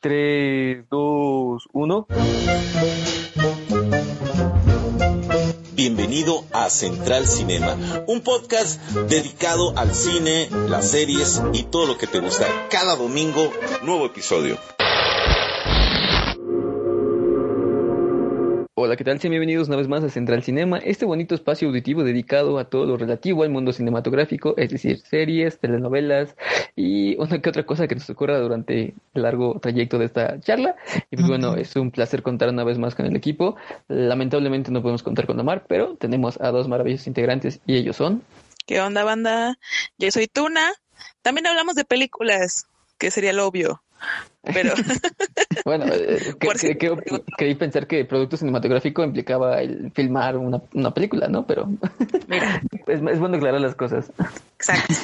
3, 2, 1. Bienvenido a Central Cinema, un podcast dedicado al cine, las series y todo lo que te gusta. Cada domingo, nuevo episodio. Hola, ¿qué tal? Sean bienvenidos una vez más a Central Cinema, este bonito espacio auditivo dedicado a todo lo relativo al mundo cinematográfico, es decir, series, telenovelas y una que otra cosa que nos ocurra durante el largo trayecto de esta charla. Y pues bueno, es un placer contar una vez más con el equipo. Lamentablemente no podemos contar con Omar, pero tenemos a dos maravillosos integrantes y ellos son... ¿Qué onda, banda? Yo soy Tuna. También hablamos de películas, que sería lo obvio. Pero bueno, eh, que, pensar que producto cinematográfico implicaba el filmar una, una película, ¿no? Pero Mira. Es, es, bueno aclarar las cosas. Exacto.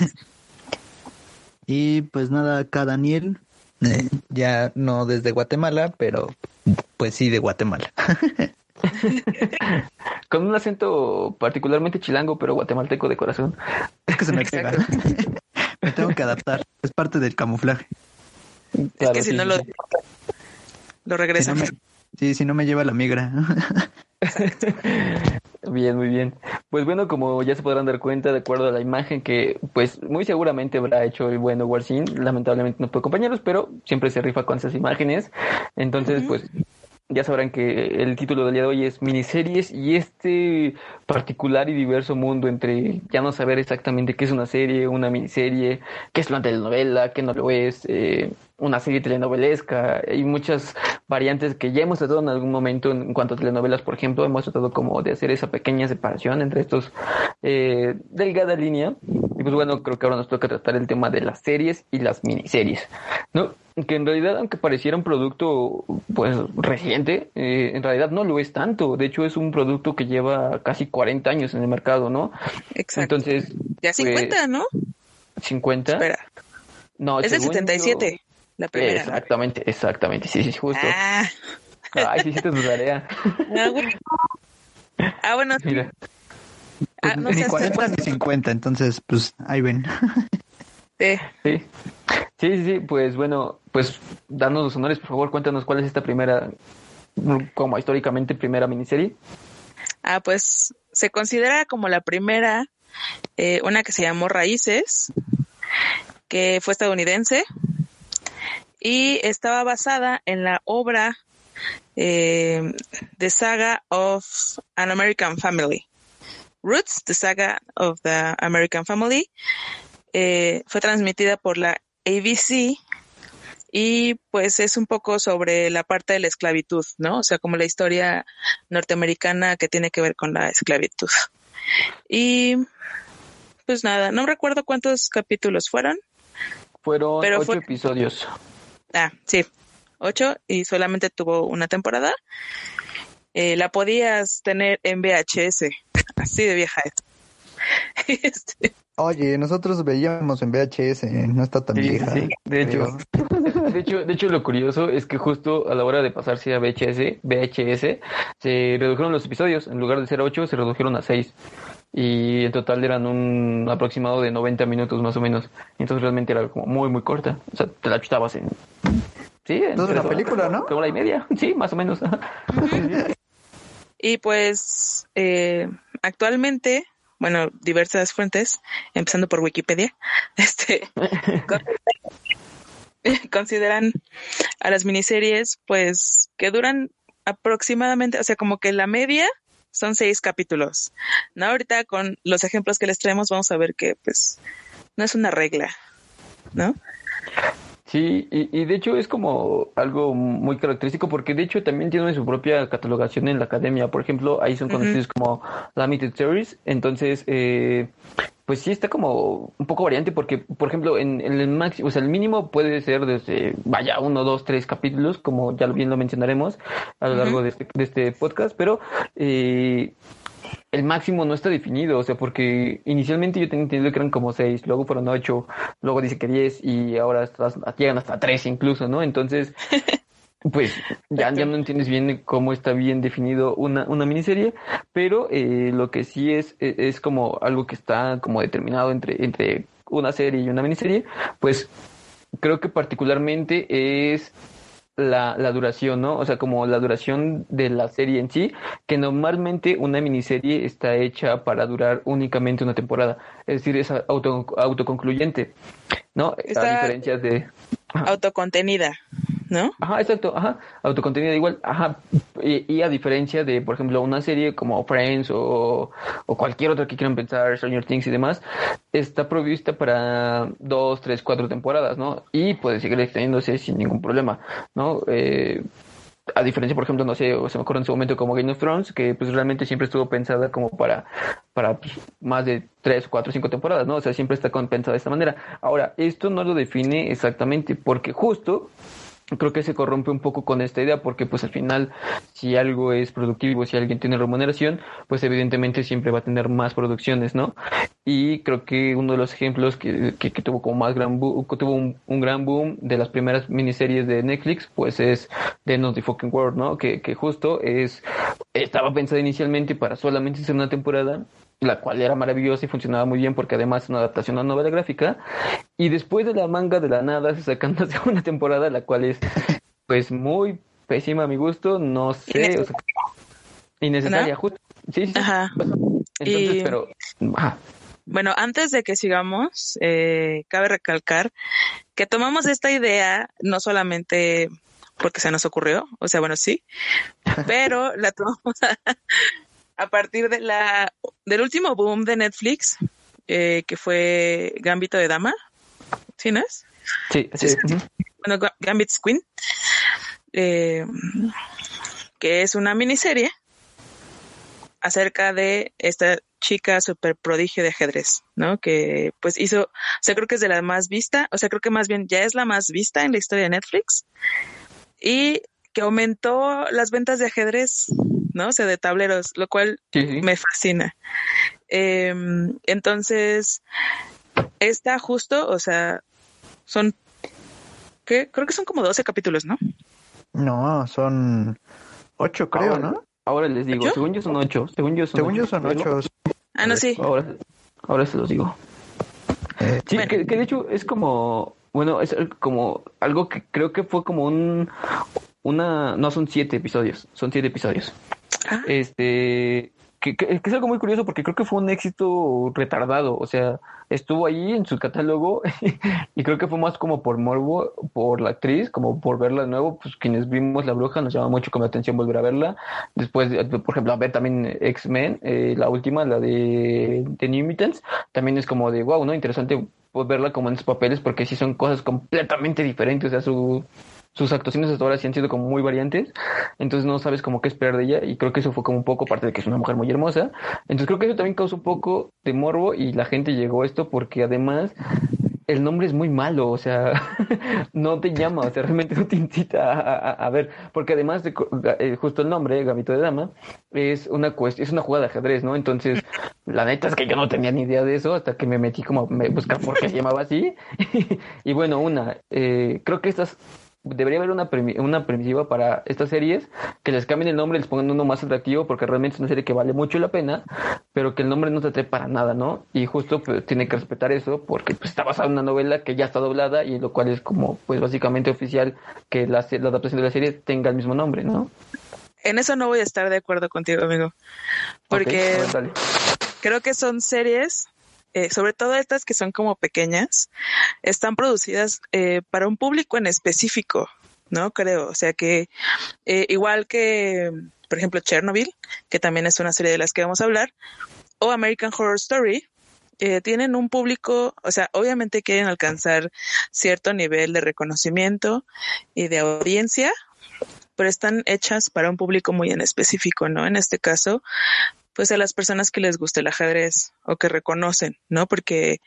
Y pues nada, acá Daniel, eh, ya no desde Guatemala, pero pues sí de Guatemala. Con un acento particularmente chilango, pero guatemalteco de corazón. Es que se me pega. me tengo que adaptar, es parte del camuflaje es que si no lo, lo regresan. sí, si no me lleva la migra. bien, muy bien. Pues bueno, como ya se podrán dar cuenta, de acuerdo a la imagen que, pues muy seguramente habrá hecho el bueno Warsin, lamentablemente no puede acompañarnos, pero siempre se rifa con esas imágenes. Entonces, pues ya sabrán que el título del día de hoy es miniseries y este particular y diverso mundo entre ya no saber exactamente qué es una serie, una miniserie, qué es una telenovela, qué no lo es, eh, una serie telenovelesca y muchas variantes que ya hemos tratado en algún momento en cuanto a telenovelas, por ejemplo, hemos tratado como de hacer esa pequeña separación entre estos eh, delgada línea y pues bueno, creo que ahora nos toca tratar el tema de las series y las miniseries, ¿no? Que en realidad, aunque pareciera un producto pues reciente, eh, en realidad no lo es tanto. De hecho, es un producto que lleva casi 40 años en el mercado, ¿no? Exacto. Entonces, ya 50, pues, ¿no? 50. Espera. No, es el 77. La primera. Exactamente, exactamente. Sí, sí, justo. Ah. Ay, sí hiciste tu tarea. Ah, bueno. Ah, bueno. Mira. Ah, no ni 40 ni 50, entonces, pues ahí ven. Sí. sí. Sí, sí, pues bueno, pues danos los honores, por favor, cuéntanos cuál es esta primera, como históricamente primera miniserie. Ah, pues se considera como la primera, eh, una que se llamó Raíces, que fue estadounidense, y estaba basada en la obra eh, The Saga of an American Family. Roots, The Saga of the American Family, eh, fue transmitida por la ABC y pues es un poco sobre la parte de la esclavitud, ¿no? O sea, como la historia norteamericana que tiene que ver con la esclavitud. Y pues nada, no recuerdo cuántos capítulos fueron. Fueron ocho episodios. Ah, sí, ocho y solamente tuvo una temporada. Eh, la podías tener en VHS, así de vieja este. Oye, nosotros veíamos en VHS, no está tan vieja. de hecho, de hecho, de hecho lo curioso es que justo a la hora de pasarse a VHS, VHS, se redujeron los episodios, en lugar de ser ocho, se redujeron a seis y en total eran un aproximado de 90 minutos más o menos. Entonces realmente era como muy, muy corta. O sea, te la chutabas en... Sí, en una película, ¿no? Una hora y media, sí, más o menos. y pues eh, actualmente, bueno, diversas fuentes, empezando por Wikipedia, este consideran a las miniseries pues que duran aproximadamente, o sea, como que la media son seis capítulos. No, ahorita con los ejemplos que les traemos vamos a ver que pues no es una regla, ¿no? Sí, y, de hecho es como algo muy característico porque de hecho también tiene su propia catalogación en la academia. Por ejemplo, ahí son conocidos como Limited Series. Entonces, eh, pues sí está como un poco variante porque, por ejemplo, en, el máximo, o sea, el mínimo puede ser desde, vaya, uno, dos, tres capítulos, como ya bien lo mencionaremos a lo largo de, este, de este podcast, pero eh, el máximo no está definido, o sea, porque inicialmente yo tenía entendido que eran como seis, luego fueron ocho, luego dice que diez y ahora llegan hasta tres incluso, ¿no? Entonces, pues ya, ya no entiendes bien cómo está bien definido una, una miniserie, pero eh, lo que sí es, e, es, como algo que está como determinado entre, entre una serie y una miniserie, pues creo que particularmente es la, la duración, ¿no? O sea, como la duración de la serie en sí, que normalmente una miniserie está hecha para durar únicamente una temporada, es decir, es auto, autoconcluyente, ¿no? Está- A diferencia de... Autocontenida, ¿no? Ajá, exacto, ajá, autocontenido igual, ajá, y, a diferencia de, por ejemplo, una serie como Friends o, o cualquier otra que quieran pensar, Stranger Things y demás, está provista para dos, tres, cuatro temporadas, ¿no? Y puede seguir extendiéndose sin ningún problema, ¿no? Eh, a diferencia, por ejemplo, no sé, o se me acuerdo en su momento como Game of Thrones, que pues realmente siempre estuvo pensada como para, para pues, más de tres, cuatro, cinco temporadas, ¿no? O sea, siempre está pensada de esta manera. Ahora, esto no lo define exactamente, porque justo creo que se corrompe un poco con esta idea porque pues al final si algo es productivo, si alguien tiene remuneración, pues evidentemente siempre va a tener más producciones, ¿no? Y creo que uno de los ejemplos que, que, que tuvo como más gran boom, tuvo un, un gran boom de las primeras miniseries de Netflix, pues es The of the Fucking World, ¿no? Que, que justo es, estaba pensada inicialmente para solamente ser una temporada, la cual era maravillosa y funcionaba muy bien porque además es una adaptación a una novela gráfica. Y después de la manga de la nada se sacan segunda temporada, la cual es pues muy pésima a mi gusto, no sé, o sea, innecesaria, ¿No? justo. Sí, sí, sí. Ajá. Entonces, Y- pero ajá. Bueno, antes de que sigamos, eh, cabe recalcar que tomamos esta idea no solamente porque se nos ocurrió, o sea, bueno, sí, pero la tomamos a, partir de la del último boom de Netflix, eh, que fue Gambito de Dama, ¿sí no es? Sí, sí, Sí. Bueno, Ga- Gambit's Queen, eh, que es una miniserie acerca de esta chica super prodigio de ajedrez, ¿no? Que pues hizo, o sea, creo que es de la más vista, o sea, creo que más bien ya es la más vista en la historia de Netflix y que aumentó las ventas de ajedrez, ¿no? O sea, de tableros, lo cual Sí, sí. me fascina. Eh, entonces, está justo, o sea, son, ¿qué? Creo que son como 12 capítulos, ¿no? No, son ocho, creo, Ahora- ¿no? Ahora les digo, ¿Ocho? según yo son ocho, según yo son Según yo ocho. son ocho. Ah, no, sí. Ahora, ahora se los digo. Eh, Sí, Bueno. que, que de hecho es como, bueno, es como algo que creo que fue como un, una, no son siete episodios, son siete episodios. Ah, Este, que, es algo muy curioso porque creo que fue un éxito retardado, o sea, estuvo ahí en su catálogo y creo que fue más como por morbo, por la actriz, como por verla de nuevo, pues quienes vimos La Bruja nos llama mucho como la atención volver a verla. Después, eh, por ejemplo, a ver también X-Men, eh, la última, la de, de New Mutants, también es como de wow, ¿no? Interesante verla como en esos papeles porque sí son cosas completamente diferentes, o sea, su, sus actuaciones hasta ahora sí han sido como muy variantes, entonces no sabes como qué esperar de ella y creo que eso fue como un poco, aparte de que es una mujer muy hermosa, entonces creo que eso también causó un poco de morbo y la gente llegó a esto porque además el nombre es muy malo, o sea, no te llama, o sea, realmente no te incita a, ver, porque además de eh, justo el nombre, Gambito de Dama, es una cuest- es una jugada de ajedrez, ¿no? Entonces, la neta es que yo no tenía ni idea de eso hasta que me metí como a buscar por qué se llamaba así. y bueno, una, eh, creo que estas debería haber una, premi- una permisiva para estas series que les cambien el nombre y les pongan uno más atractivo porque realmente es una serie que vale mucho la pena pero que el nombre no te atrae para nada, ¿no? Y justo pues, tiene que respetar eso porque pues, está basada en una novela que ya está doblada y lo cual es como pues básicamente oficial que la, la adaptación de la serie tenga el mismo nombre, ¿no? en eso no voy a estar de acuerdo contigo, amigo. Porque creo que son series, eh, sobre todo estas que son como pequeñas, están producidas eh, para un público en específico, ¿no? Creo. O sea que eh, igual que, por ejemplo, Chernobyl, que también es una serie de las que vamos a hablar, o American Horror Story, eh, tienen un público, o sea, obviamente quieren alcanzar cierto nivel de reconocimiento y de audiencia, pero están hechas para un público muy en específico, ¿no? En este caso, pues a las personas que les guste el ajedrez o que reconocen, ¿no? Porque,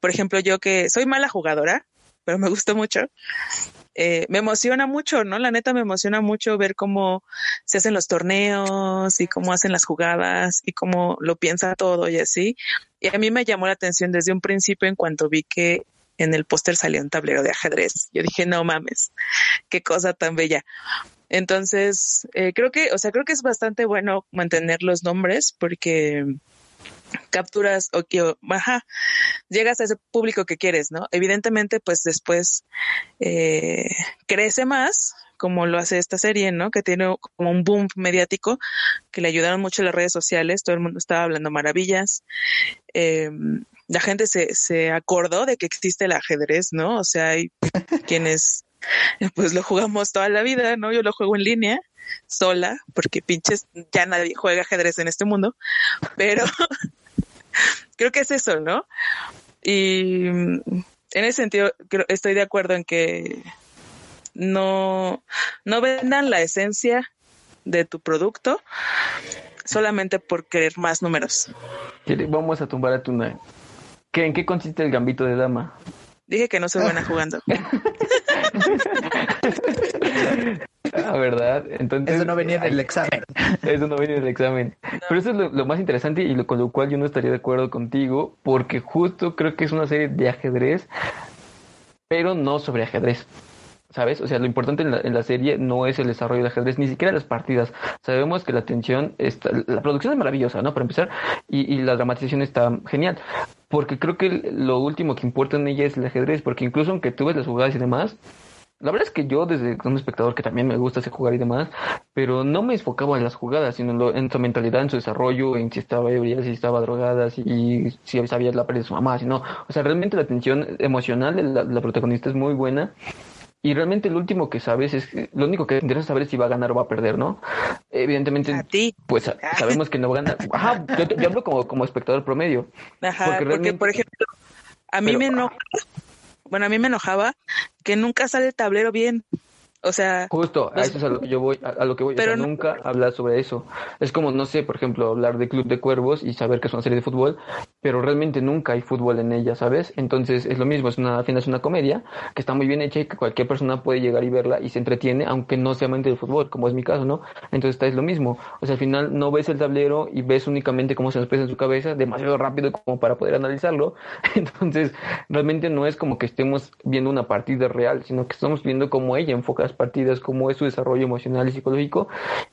por ejemplo, yo que soy mala jugadora, pero me gusta mucho, eh, me emociona mucho, ¿no? La neta me emociona mucho ver cómo se hacen los torneos y cómo hacen las jugadas y cómo lo piensa todo y así. Y a mí me llamó la atención desde un principio en cuanto vi que en el póster salía un tablero de ajedrez. Yo dije, no mames, qué cosa tan bella. Entonces, eh, creo que, o sea, creo que es bastante bueno mantener los nombres porque capturas o que, ajá, llegas a ese público que quieres, ¿no? Evidentemente, pues después eh, crece más, como lo hace esta serie, ¿no? Que tiene como un boom mediático, que le ayudaron mucho las redes sociales, todo el mundo estaba hablando maravillas. Eh, la gente se, se acordó de que existe el ajedrez, ¿no? O sea, hay quienes pues lo jugamos toda la vida, ¿no? Yo lo juego en línea, sola, porque pinches, ya nadie juega ajedrez en este mundo, pero creo que es eso, ¿no? Y en ese sentido, creo, estoy de acuerdo en que no, no vendan la esencia de tu producto solamente por querer más números. Vamos a tumbar a Tuna. ¿Qué, ¿En qué consiste el gambito de dama? Dije que no soy buena jugando. Ah, ¿verdad? Entonces, Eso no venía en el examen. Eso no venía en el examen. Pero eso es lo, lo más interesante y lo, con lo cual yo no estaría de acuerdo contigo, porque justo creo que es una serie de ajedrez, pero no sobre ajedrez. ¿Sabes? O sea, lo importante en la, en la serie no es el desarrollo del ajedrez, ni siquiera las partidas. Sabemos que la tensión, está, la producción es maravillosa, ¿no? Para empezar, y, y la dramatización está genial. Porque creo que lo último que importa en ella es el ajedrez, porque incluso aunque tú ves las jugadas y demás, la verdad es que yo, desde un espectador que también me gusta hacer jugar y demás, pero no me enfocaba en las jugadas, sino en, lo, en su mentalidad, en su desarrollo, en si estaba ebria, si estaba drogada, si, si sabía la pérdida de su mamá, si no. O sea, realmente la tensión emocional de la, la protagonista es muy buena. Y realmente lo último que sabes es lo único que te interesa saber es si va a ganar o va a perder, ¿no? Evidentemente, A ti. pues sabemos que no va a ganar. Ajá, yo, yo hablo como, como espectador promedio. Ajá, Porque por ejemplo, a mí Pero- me enoja, bueno, a mí me enojaba que nunca sale el tablero bien. O sea, Justo, a Los- eso es a lo que yo voy, a, a lo que voy. o Pero sea, no- nunca hablar sobre eso. Es como, no sé, por ejemplo, hablar de Club de Cuervos y saber que es una serie de fútbol, pero realmente nunca hay fútbol en ella, ¿sabes? Entonces es lo mismo, es una, al final es una comedia que está muy bien hecha y que cualquier persona puede llegar y verla y se entretiene, aunque no sea amante del fútbol, como es mi caso, ¿no? Entonces está es lo mismo. O sea, al final no ves el tablero y ves únicamente cómo se nos expresa en su cabeza, demasiado rápido como para poder analizarlo. Entonces, realmente no es como que estemos viendo una partida real, sino que estamos viendo cómo ella enfoca partidas, cómo es su desarrollo emocional y psicológico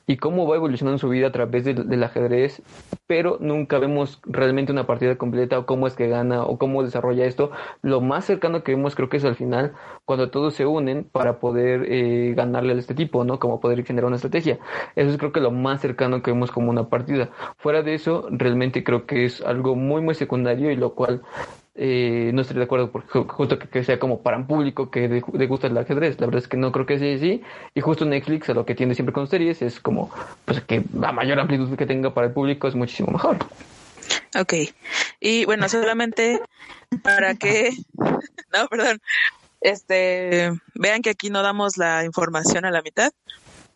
y cómo va evolucionando su vida a través del, ajedrez, pero nunca vemos realmente una partida completa o cómo es que gana o cómo desarrolla esto. Lo más cercano que vemos creo que es al final, cuando todos se unen para poder eh, ganarle a este tipo, ¿no? Como poder generar una estrategia. Eso es creo que lo más cercano que vemos como una partida. Fuera de eso, realmente creo que es algo muy, muy secundario y lo cual eh, no estoy de acuerdo porque ju- justo que, sea como para un público que le gusta el ajedrez. La verdad es que no creo que sea así. Y justo Netflix a lo que tiene siempre con series es como pues que la mayor amplitud que tenga para el público es muchísimo mejor. ok. Y bueno, solamente para que, no, perdón, este, vean que aquí no damos la información a la mitad.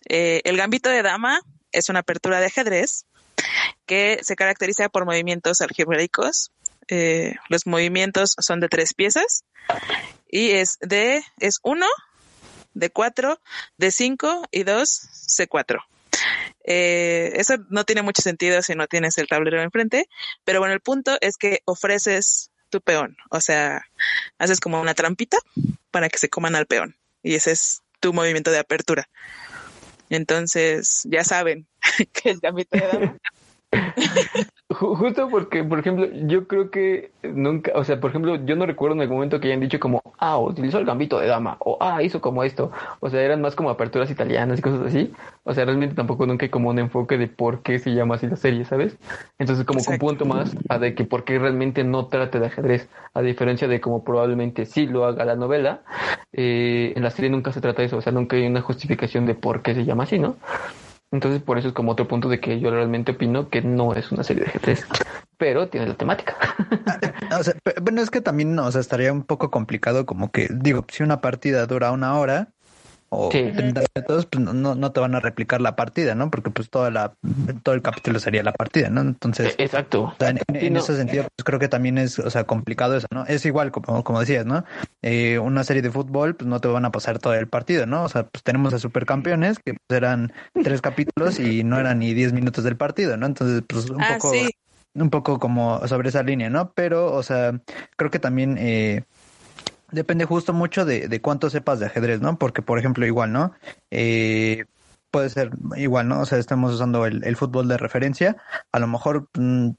Eh, el gambito de dama es una apertura de ajedrez que se caracteriza por movimientos algebraicos. Eh, los movimientos son de tres piezas y es de, es uno, de cuatro, de cinco y dos, C4. Eh, eso no tiene mucho sentido si no tienes el tablero enfrente, pero bueno, el punto es que ofreces tu peón, o sea, haces como una trampita para que se coman al peón y ese es tu movimiento de apertura. Entonces, ya saben que el gambito de dama Justo porque, por ejemplo, yo creo que nunca, o sea, por ejemplo, yo no recuerdo en algún momento que hayan dicho como, ah, utilizó el gambito de dama, o ah, hizo como esto. O sea, eran más como aperturas italianas y cosas así. O sea, realmente tampoco nunca hay como un enfoque de por qué se llama así la serie, ¿sabes? Entonces, como que un punto más a de que por qué realmente no trate de ajedrez, a diferencia de como probablemente sí lo haga la novela, eh, en la serie nunca se trata de eso, o sea, nunca hay una justificación de por qué se llama así, ¿no? Entonces, por eso es como otro punto de que yo realmente opino que no es una serie de ajedrez, pero tiene la temática. O sea, bueno, es que también, o estaría un poco complicado como que, digo, si una partida dura una hora o Sí. 30 minutos, pues no, no te van a replicar la partida, ¿no? Porque pues toda la, todo el capítulo sería la partida, ¿no? Entonces, Exacto. o sea, en, en- Sí, en no. ese sentido, pues creo que también es, o sea, complicado eso, ¿no? Es igual, como, como decías, ¿no? Eh, una serie de fútbol, pues no te van a pasar todo el partido, ¿no? O sea, pues tenemos a Supercampeones, que pues, eran tres capítulos y no eran ni 10 minutos del partido, ¿no? Entonces, pues un Ah, poco sí. un poco como sobre esa línea, ¿no? Pero, o sea, creo que también eh, depende justo mucho de, de cuánto sepas de ajedrez, ¿no? Porque, por ejemplo, igual, ¿no? Eh, puede ser igual, ¿no? O sea, estamos usando el, el fútbol de referencia. A lo mejor mm,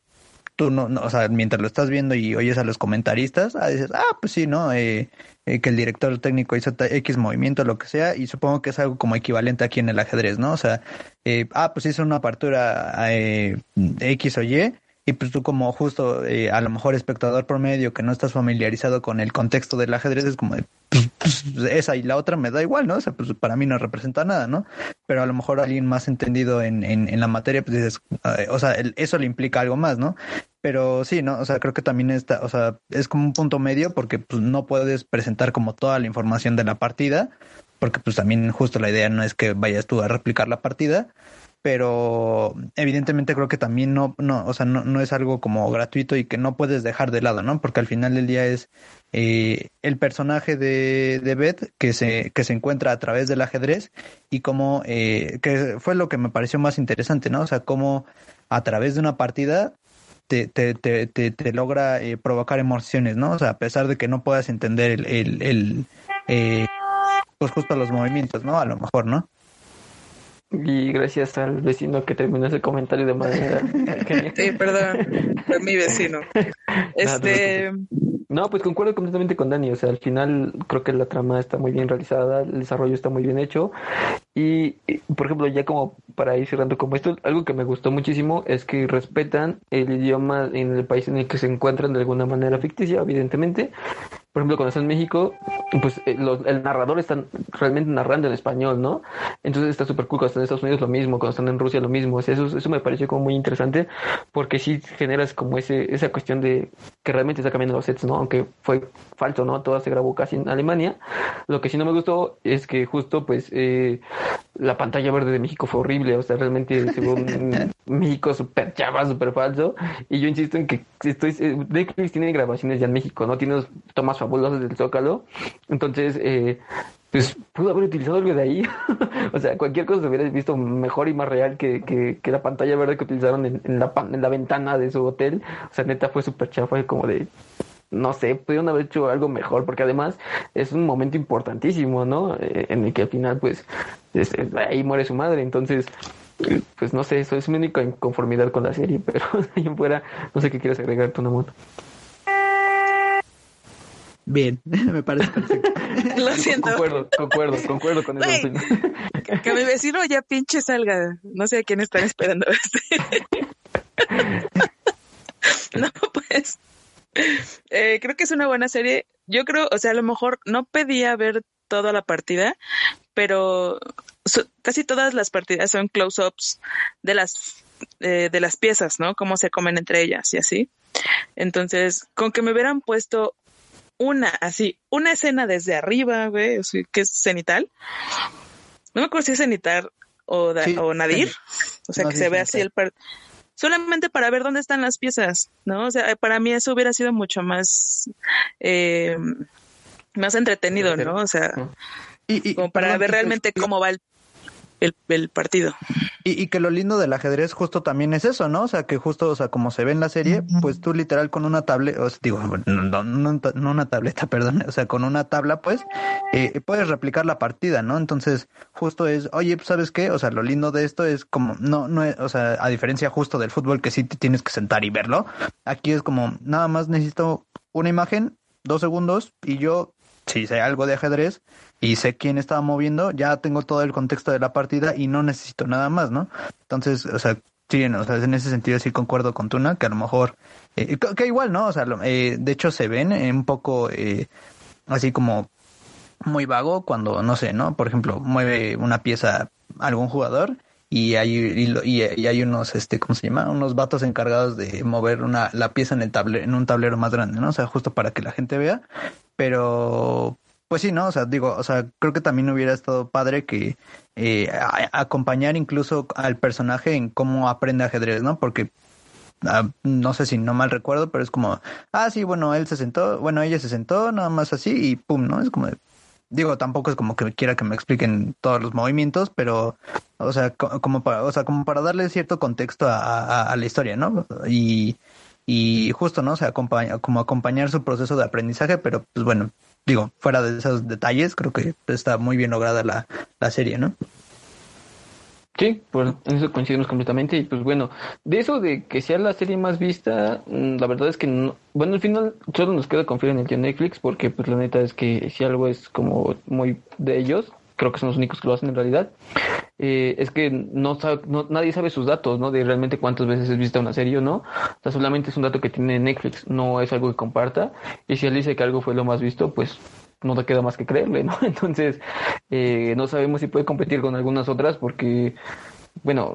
tú no, o sea, mientras lo estás viendo y oyes a los comentaristas, ah, dices, ah, pues sí, ¿no? Eh, eh, que el director técnico hizo X movimiento, lo que sea, y supongo que es algo como equivalente aquí en el ajedrez, ¿no? O sea, eh, ah, pues hizo una apertura eh, X o Y, y pues tú como justo eh, a lo mejor espectador promedio que no estás familiarizado con el contexto del ajedrez es como de, pues, pues, esa y la otra me da igual, ¿no? O sea, pues para mí no representa nada, ¿no? Pero a lo mejor alguien más entendido en, en, en la materia, pues dices, eh, o sea, eso le implica algo más, ¿no? Pero sí, ¿no? O sea, creo que también está, o sea, es como un punto medio porque pues no puedes presentar como toda la información de la partida, porque pues también justo la idea no es que vayas tú a replicar la partida, pero evidentemente creo que también no, no, o sea, no, no es algo como gratuito y que no puedes dejar de lado, ¿no? Porque al final del día es eh, el personaje de, de Beth que se, que se encuentra a través del ajedrez y cómo, eh, que fue lo que me pareció más interesante, ¿no? O sea, cómo a través de una partida te, te, te, te, te logra eh, provocar emociones, ¿no? O sea, a pesar de que no puedas entender el, el, el eh, pues justo los movimientos, ¿no? A lo mejor, ¿no? Y gracias al vecino que terminó ese comentario de manera genial. Sí, perdón, fue mi vecino. Este, No, pues concuerdo completamente con Dani. O sea, al final creo que la trama está muy bien realizada, el desarrollo está muy bien hecho. Y, y, por ejemplo, ya como para ir cerrando como esto, algo que me gustó muchísimo es que respetan el idioma en el país en el que se encuentran de alguna manera ficticia, evidentemente. Por ejemplo, cuando está en México, pues eh, el narrador está realmente narrando en español, ¿no? Entonces está súper cool. Cuando están en Estados Unidos lo mismo, cuando están en Rusia lo mismo. O sea, eso, eso me pareció como muy interesante porque sí generas como ese, esa cuestión de que realmente está cambiando los sets, ¿no? Aunque fue falso, ¿no? Todo se grabó casi en Alemania. Lo que sí no me gustó es que justo, pues, eh, la pantalla verde de México fue horrible. O sea, realmente se un México súper chava, súper falso. Y yo insisto en que estoy, eh, Netflix tiene grabaciones ya en México, ¿no? Tiene tomas fabulosas del Zócalo. Entonces, eh, pues pudo haber utilizado algo de ahí. o sea, cualquier cosa se hubiera visto mejor y más real que, que, que la pantalla verde que utilizaron en, en, la, en la ventana de su hotel. O sea, neta fue súper chafa, como de no sé, pudieron haber hecho algo mejor, porque además es un momento importantísimo, ¿no? Eh, en el que al final, pues, es, es, ahí muere su madre, entonces, pues no sé, eso es mi única inconformidad con la serie, pero ahí en fuera, no sé qué quieres agregar tú, Namoto. Bien, me parece perfecto. Lo siento. Concuerdo, concuerdo, concuerdo con eso. Que, que mi vecino ya pinche salga. No sé a quién están esperando. no, pues. Eh, creo que es una buena serie. Yo creo, o sea, a lo mejor no pedía ver toda la partida, pero so, casi todas las partidas son close-ups de las eh, de las piezas, ¿no? Cómo se comen entre ellas y así. Entonces, con que me hubieran puesto una, así, una escena desde arriba, güey, que es cenital. No me acuerdo si es cenital o, da, sí, o nadir. O sea, no, que sí, se ve así el par solamente para ver dónde están las piezas, ¿no? O sea, para mí eso hubiera sido mucho más, eh, más entretenido, ¿no? O sea, y, y, como para ver realmente cómo va el el, el, partido. Y, y, que lo lindo del ajedrez justo también es eso, ¿no? O sea, que justo, o sea, como se ve en la serie, pues tú literal con una tableta, o sea, digo, no, no, no, una tableta, perdón, o sea, con una tabla, pues, eh, puedes replicar la partida, ¿no? Entonces, justo es, oye, pues, ¿sabes qué? O sea, lo lindo de esto es como, no, no es, o sea, a diferencia justo del fútbol que sí te tienes que sentar y verlo, aquí es como, nada más necesito una imagen, dos segundos, y yo, si sé algo de ajedrez, y sé quién estaba moviendo, ya tengo todo el contexto de la partida y no necesito nada más, ¿no? Entonces, o sea, sí, o sea, en ese sentido sí concuerdo con Tuna, que a lo mejor, eh, que igual, ¿no? O sea, eh, de hecho se ven un poco eh, así como muy vago cuando, no sé, ¿no? Por ejemplo, mueve una pieza algún jugador y hay y, y, hay unos este cómo se llama unos vatos encargados de mover una la pieza en el tablero en un tablero más grande no o sea justo para que la gente vea pero pues sí, ¿no? O sea, digo, o sea, creo que también hubiera estado padre que eh, acompañar incluso al personaje en cómo aprende ajedrez, ¿no? Porque uh, no sé si no mal recuerdo, pero es como, ah, sí, bueno, él se sentó, bueno, ella se sentó, nada más así y pum, ¿no? Es como, digo, tampoco es como que quiera que me expliquen todos los movimientos, pero, o sea, como para, o sea, como para darle cierto contexto a, a, a la historia, ¿no? Y, y justo, ¿no? O acompaña, como acompañar su proceso de aprendizaje, pero pues bueno, digo, fuera de esos detalles, creo que está muy bien lograda la, la serie, ¿no? Sí, pues en eso coincidimos completamente y pues bueno, de eso de que sea la serie más vista, mm, la verdad es que no, bueno, al final solo nos queda confiar en el tío Netflix porque pues la neta es que si algo es como muy de ellos, creo que son los únicos que lo hacen en realidad, eh, es que no, sabe, no, nadie sabe sus datos, ¿no? De realmente cuántas veces es vista una serie o no. O sea, solamente es un dato que tiene Netflix, no es algo que comparta. Y si él dice que algo fue lo más visto, pues no te queda más que creerle, ¿no? Entonces, eh, no sabemos si puede competir con algunas otras porque, bueno,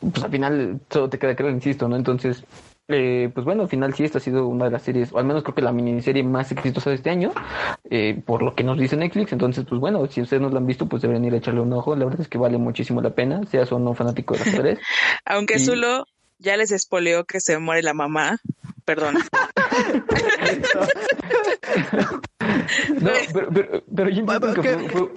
pues al final solo te queda creer, insisto, ¿no? Entonces, eh, pues bueno, al final sí, esta ha sido una de las series, o al menos creo que la miniserie más exitosa de este año, eh, por lo que nos dice Netflix. Entonces, pues bueno, si ustedes no la han visto, pues deberían ir a echarle un ojo. La verdad es que vale muchísimo la pena, seas o no fanático de las tres. Aunque Y- Zulo ya les espoleó que se muere la mamá. Perdón. No, pero, pero, pero yo entiendo que que- fue- fue-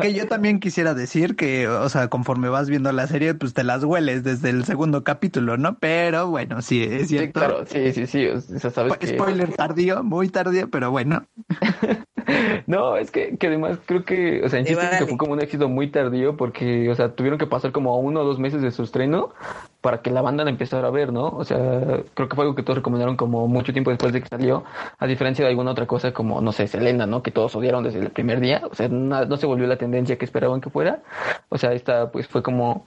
Que, yo también quisiera decir que, o sea, conforme vas viendo la serie, pues te las hueles desde el segundo capítulo, ¿no? Pero bueno, sí, es Sí, cierto. claro, sí, sí, sí, o sea, sabes que... Spoiler tardío, muy tardío, pero bueno. No, es que, que además creo que, o sea, insisto que fue como un éxito muy tardío porque, o sea, tuvieron que pasar como uno o dos meses de su estreno para que la banda la empezara a ver, ¿no? O sea, creo que fue algo que todos recomendaron como mucho tiempo después de que salió, a diferencia de alguna otra cosa como, no sé, Selena, ¿no? Que todos odiaron desde el primer día, o sea, na- no se volvió la tendencia que esperaban que fuera, o sea, esta pues fue como,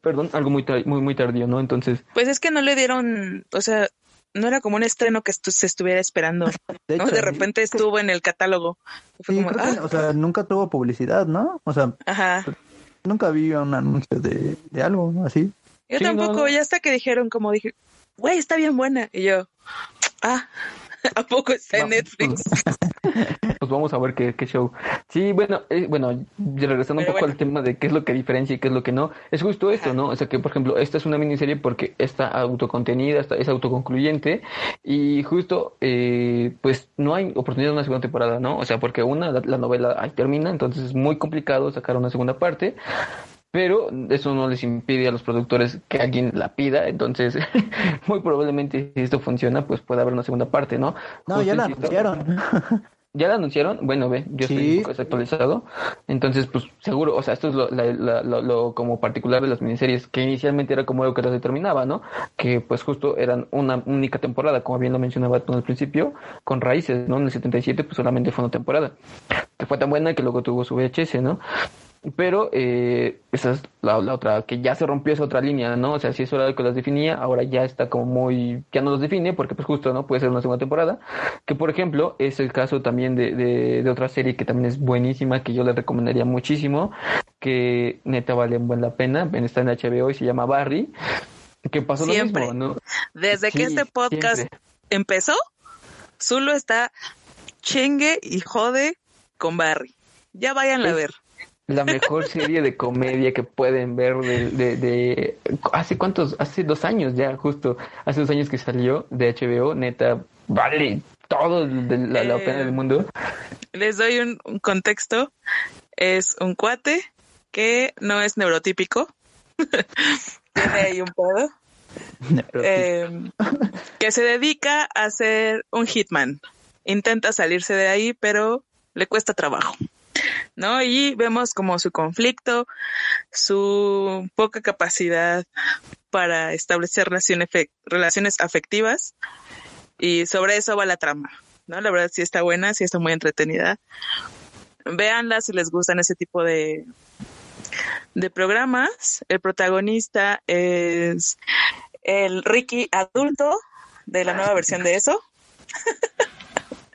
perdón, algo muy, muy, muy tardío, ¿no? Entonces, Pues es que no le dieron, o sea, no era como un estreno que estu- se estuviera esperando. De ¿no? hecho, De repente estuvo en el catálogo. Fue Sí, como, creo que, ah, o sea, nunca tuvo publicidad, ¿no? O sea, ajá. nunca vi un anuncio de, de algo así. Yo Sí, no, tampoco, no. ya hasta que dijeron, como dije, güey, está bien buena. Y yo, ah, ¿a poco está en Netflix? pues vamos a ver qué, qué show. Sí, bueno, eh, bueno, regresando un Pero poco bueno. al tema de qué es lo que diferencia y qué es lo que no, es justo esto, ¿no? O sea que, por ejemplo, esta es una miniserie porque está autocontenida, está, es autoconcluyente y justo, eh, pues no hay oportunidad de una segunda temporada, ¿no? O sea, porque una, la, la novela ahí termina, entonces es muy complicado sacar una segunda parte. Pero eso no les impide a los productores que alguien la pida, entonces muy probablemente si esto funciona, pues puede haber una segunda parte, ¿no? No, Justo ya la anunciaron. ¿Ya la anunciaron? Bueno, ve, yo estoy Sí. desactualizado. Entonces, pues seguro, o sea, esto es lo, la- la- lo, lo como particular de las miniseries, que inicialmente era como algo que las determinaba, ¿no? Que pues justo eran una única temporada, como bien lo mencionaba tú al principio, con Raíces, ¿no? En el 77 pues solamente fue una temporada, que fue tan buena que luego tuvo su VHS, ¿no? Pero eh, esa es la, la otra, que ya se rompió esa otra línea, ¿no? O sea, si eso era lo que las definía, ahora ya está como muy, ya no los define, porque pues justo, ¿no? Puede ser una segunda temporada, que por ejemplo es el caso también de, de, de otra serie que también es buenísima, que yo le recomendaría muchísimo, que neta vale buen la pena, está en HBO y se llama Barry, que pasó Siempre. lo mismo, ¿no? Desde que este podcast siempre. empezó, Zulo está chingue y jode con Barry. Ya váyanla a ver. La mejor serie de comedia que pueden ver de, de, de- hace cuántos, hace dos años ya, justo, hace dos años que salió de HBO, neta, vale todo de la, la Eh, pena del mundo. Les doy un, un contexto. Es un cuate que no es neurotípico. Tiene ahí un pedo. eh, que se dedica a ser un hitman. Intenta salirse de ahí, pero le cuesta trabajo. ¿No? Y vemos como su conflicto, su poca capacidad para establecer relaciones, relaciones afectivas. Y sobre eso va la trama. ¿No? La verdad sí está buena, sí está muy entretenida. Véanla si les gustan ese tipo de, de programas. El protagonista es el Ricky adulto de la nueva versión de eso.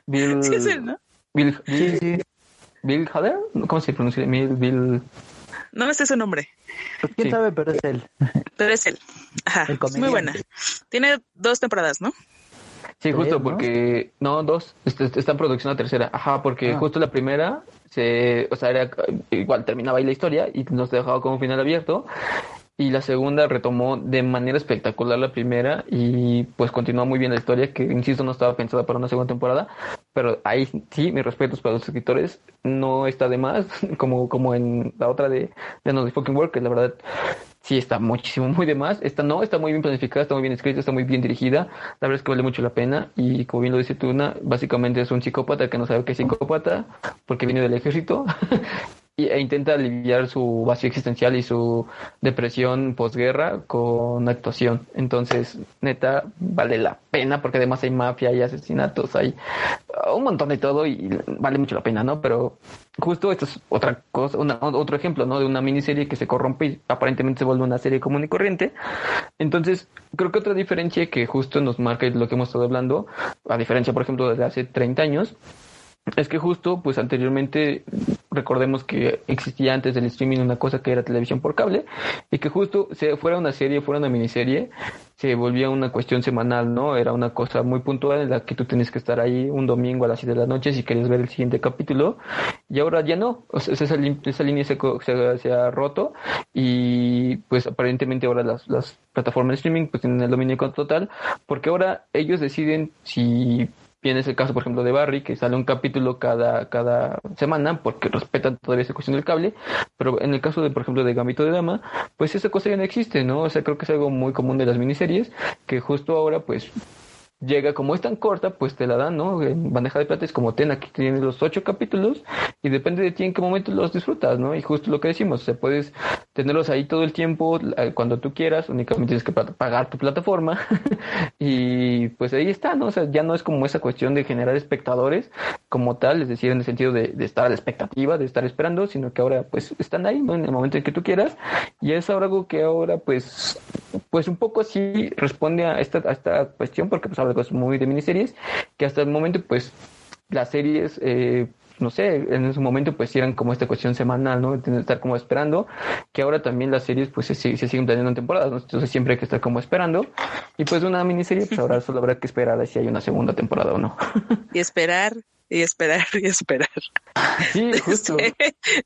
Bill, Sí es él, ¿no? Bill, Sí, Bill, sí. Bill Hader, ¿cómo se pronuncia? Bill, Bill, No me sé su nombre, ¿Quién Sí. sabe? Pero es él. pero es él. Ajá, El es muy buena. Tiene dos temporadas, ¿no? Sí, justo ¿no? porque no dos, está en producción la tercera. Ajá, porque Ah. justo la primera se, o sea, era igual terminaba ahí la historia y nos dejaba como final abierto. Y la segunda retomó de manera espectacular la primera y pues continúa muy bien la historia que insisto no estaba pensada para una segunda temporada, pero ahí sí, mis respetos para los escritores, no está de más como como en la otra de de No Fucking Work, que la verdad sí está muchísimo, muy de más. Esta no, está muy bien planificada, está muy bien escrita, está muy bien dirigida. La verdad es que vale mucho la pena. Y como bien lo dice Tuna, básicamente es un psicópata que no sabe que es psicópata porque viene del ejército. e intenta aliviar su vacío existencial y su depresión posguerra con actuación. Entonces, neta, vale la pena porque además hay mafia, hay asesinatos, hay un montón de todo y vale mucho la pena, ¿no? Pero justo esto es otra cosa, otro ejemplo, ¿no? De una miniserie que se corrompe y aparentemente se vuelve una serie común y corriente. Entonces, creo que otra diferencia que justo nos marca lo que hemos estado hablando, a diferencia, por ejemplo, de hace 30 años, es que justo, pues anteriormente, recordemos que existía antes del streaming una cosa que era televisión por cable, y que justo, si fuera una serie, fuera una miniserie, se volvía una cuestión semanal, ¿no? Era una cosa muy puntual en la que tú tienes que estar ahí un domingo a las 7 de la noche si querías ver el siguiente capítulo, y ahora ya no, o sea, esa, esa, línea se, se, ha roto, y pues aparentemente ahora las, las plataformas de streaming pues tienen el dominio total, porque ahora ellos deciden si Bien, es el caso, por ejemplo, de Barry, que sale un capítulo cada, cada semana porque respetan todavía esa cuestión del cable, pero en el caso de, por ejemplo, de Gambito de Dama, pues esa cosa ya no existe, ¿no? O sea, creo que es algo muy común de las miniseries, que justo ahora, pues, llega, como es tan corta, pues te la dan, ¿no? En bandeja de plata es como ten, aquí tienes los ocho capítulos y depende de ti en qué momento los disfrutas, ¿no? Y justo lo que decimos, o sea, puedes tenerlos ahí todo el tiempo, cuando tú quieras, únicamente tienes que pagar tu plataforma y pues ahí está, ¿no? O sea, ya no es como esa cuestión de generar espectadores como tal, es decir, en el sentido de, estar a la expectativa, de estar esperando, sino que ahora pues están ahí, ¿no? En el momento en que tú quieras y es algo que ahora pues, pues un poco así responde a esta, a esta cuestión porque pues ahora muy de miniseries, que hasta el momento, pues, las series, eh, no sé, en su momento pues eran como esta cuestión semanal, ¿no? Que estar como esperando, que ahora también las series pues se, se siguen planeando en temporadas, ¿no? Entonces siempre hay que estar como esperando. Y pues una miniserie, pues ahora solo habrá que esperar a si hay una segunda temporada o no. Y esperar, y esperar, y esperar. Sí, justo.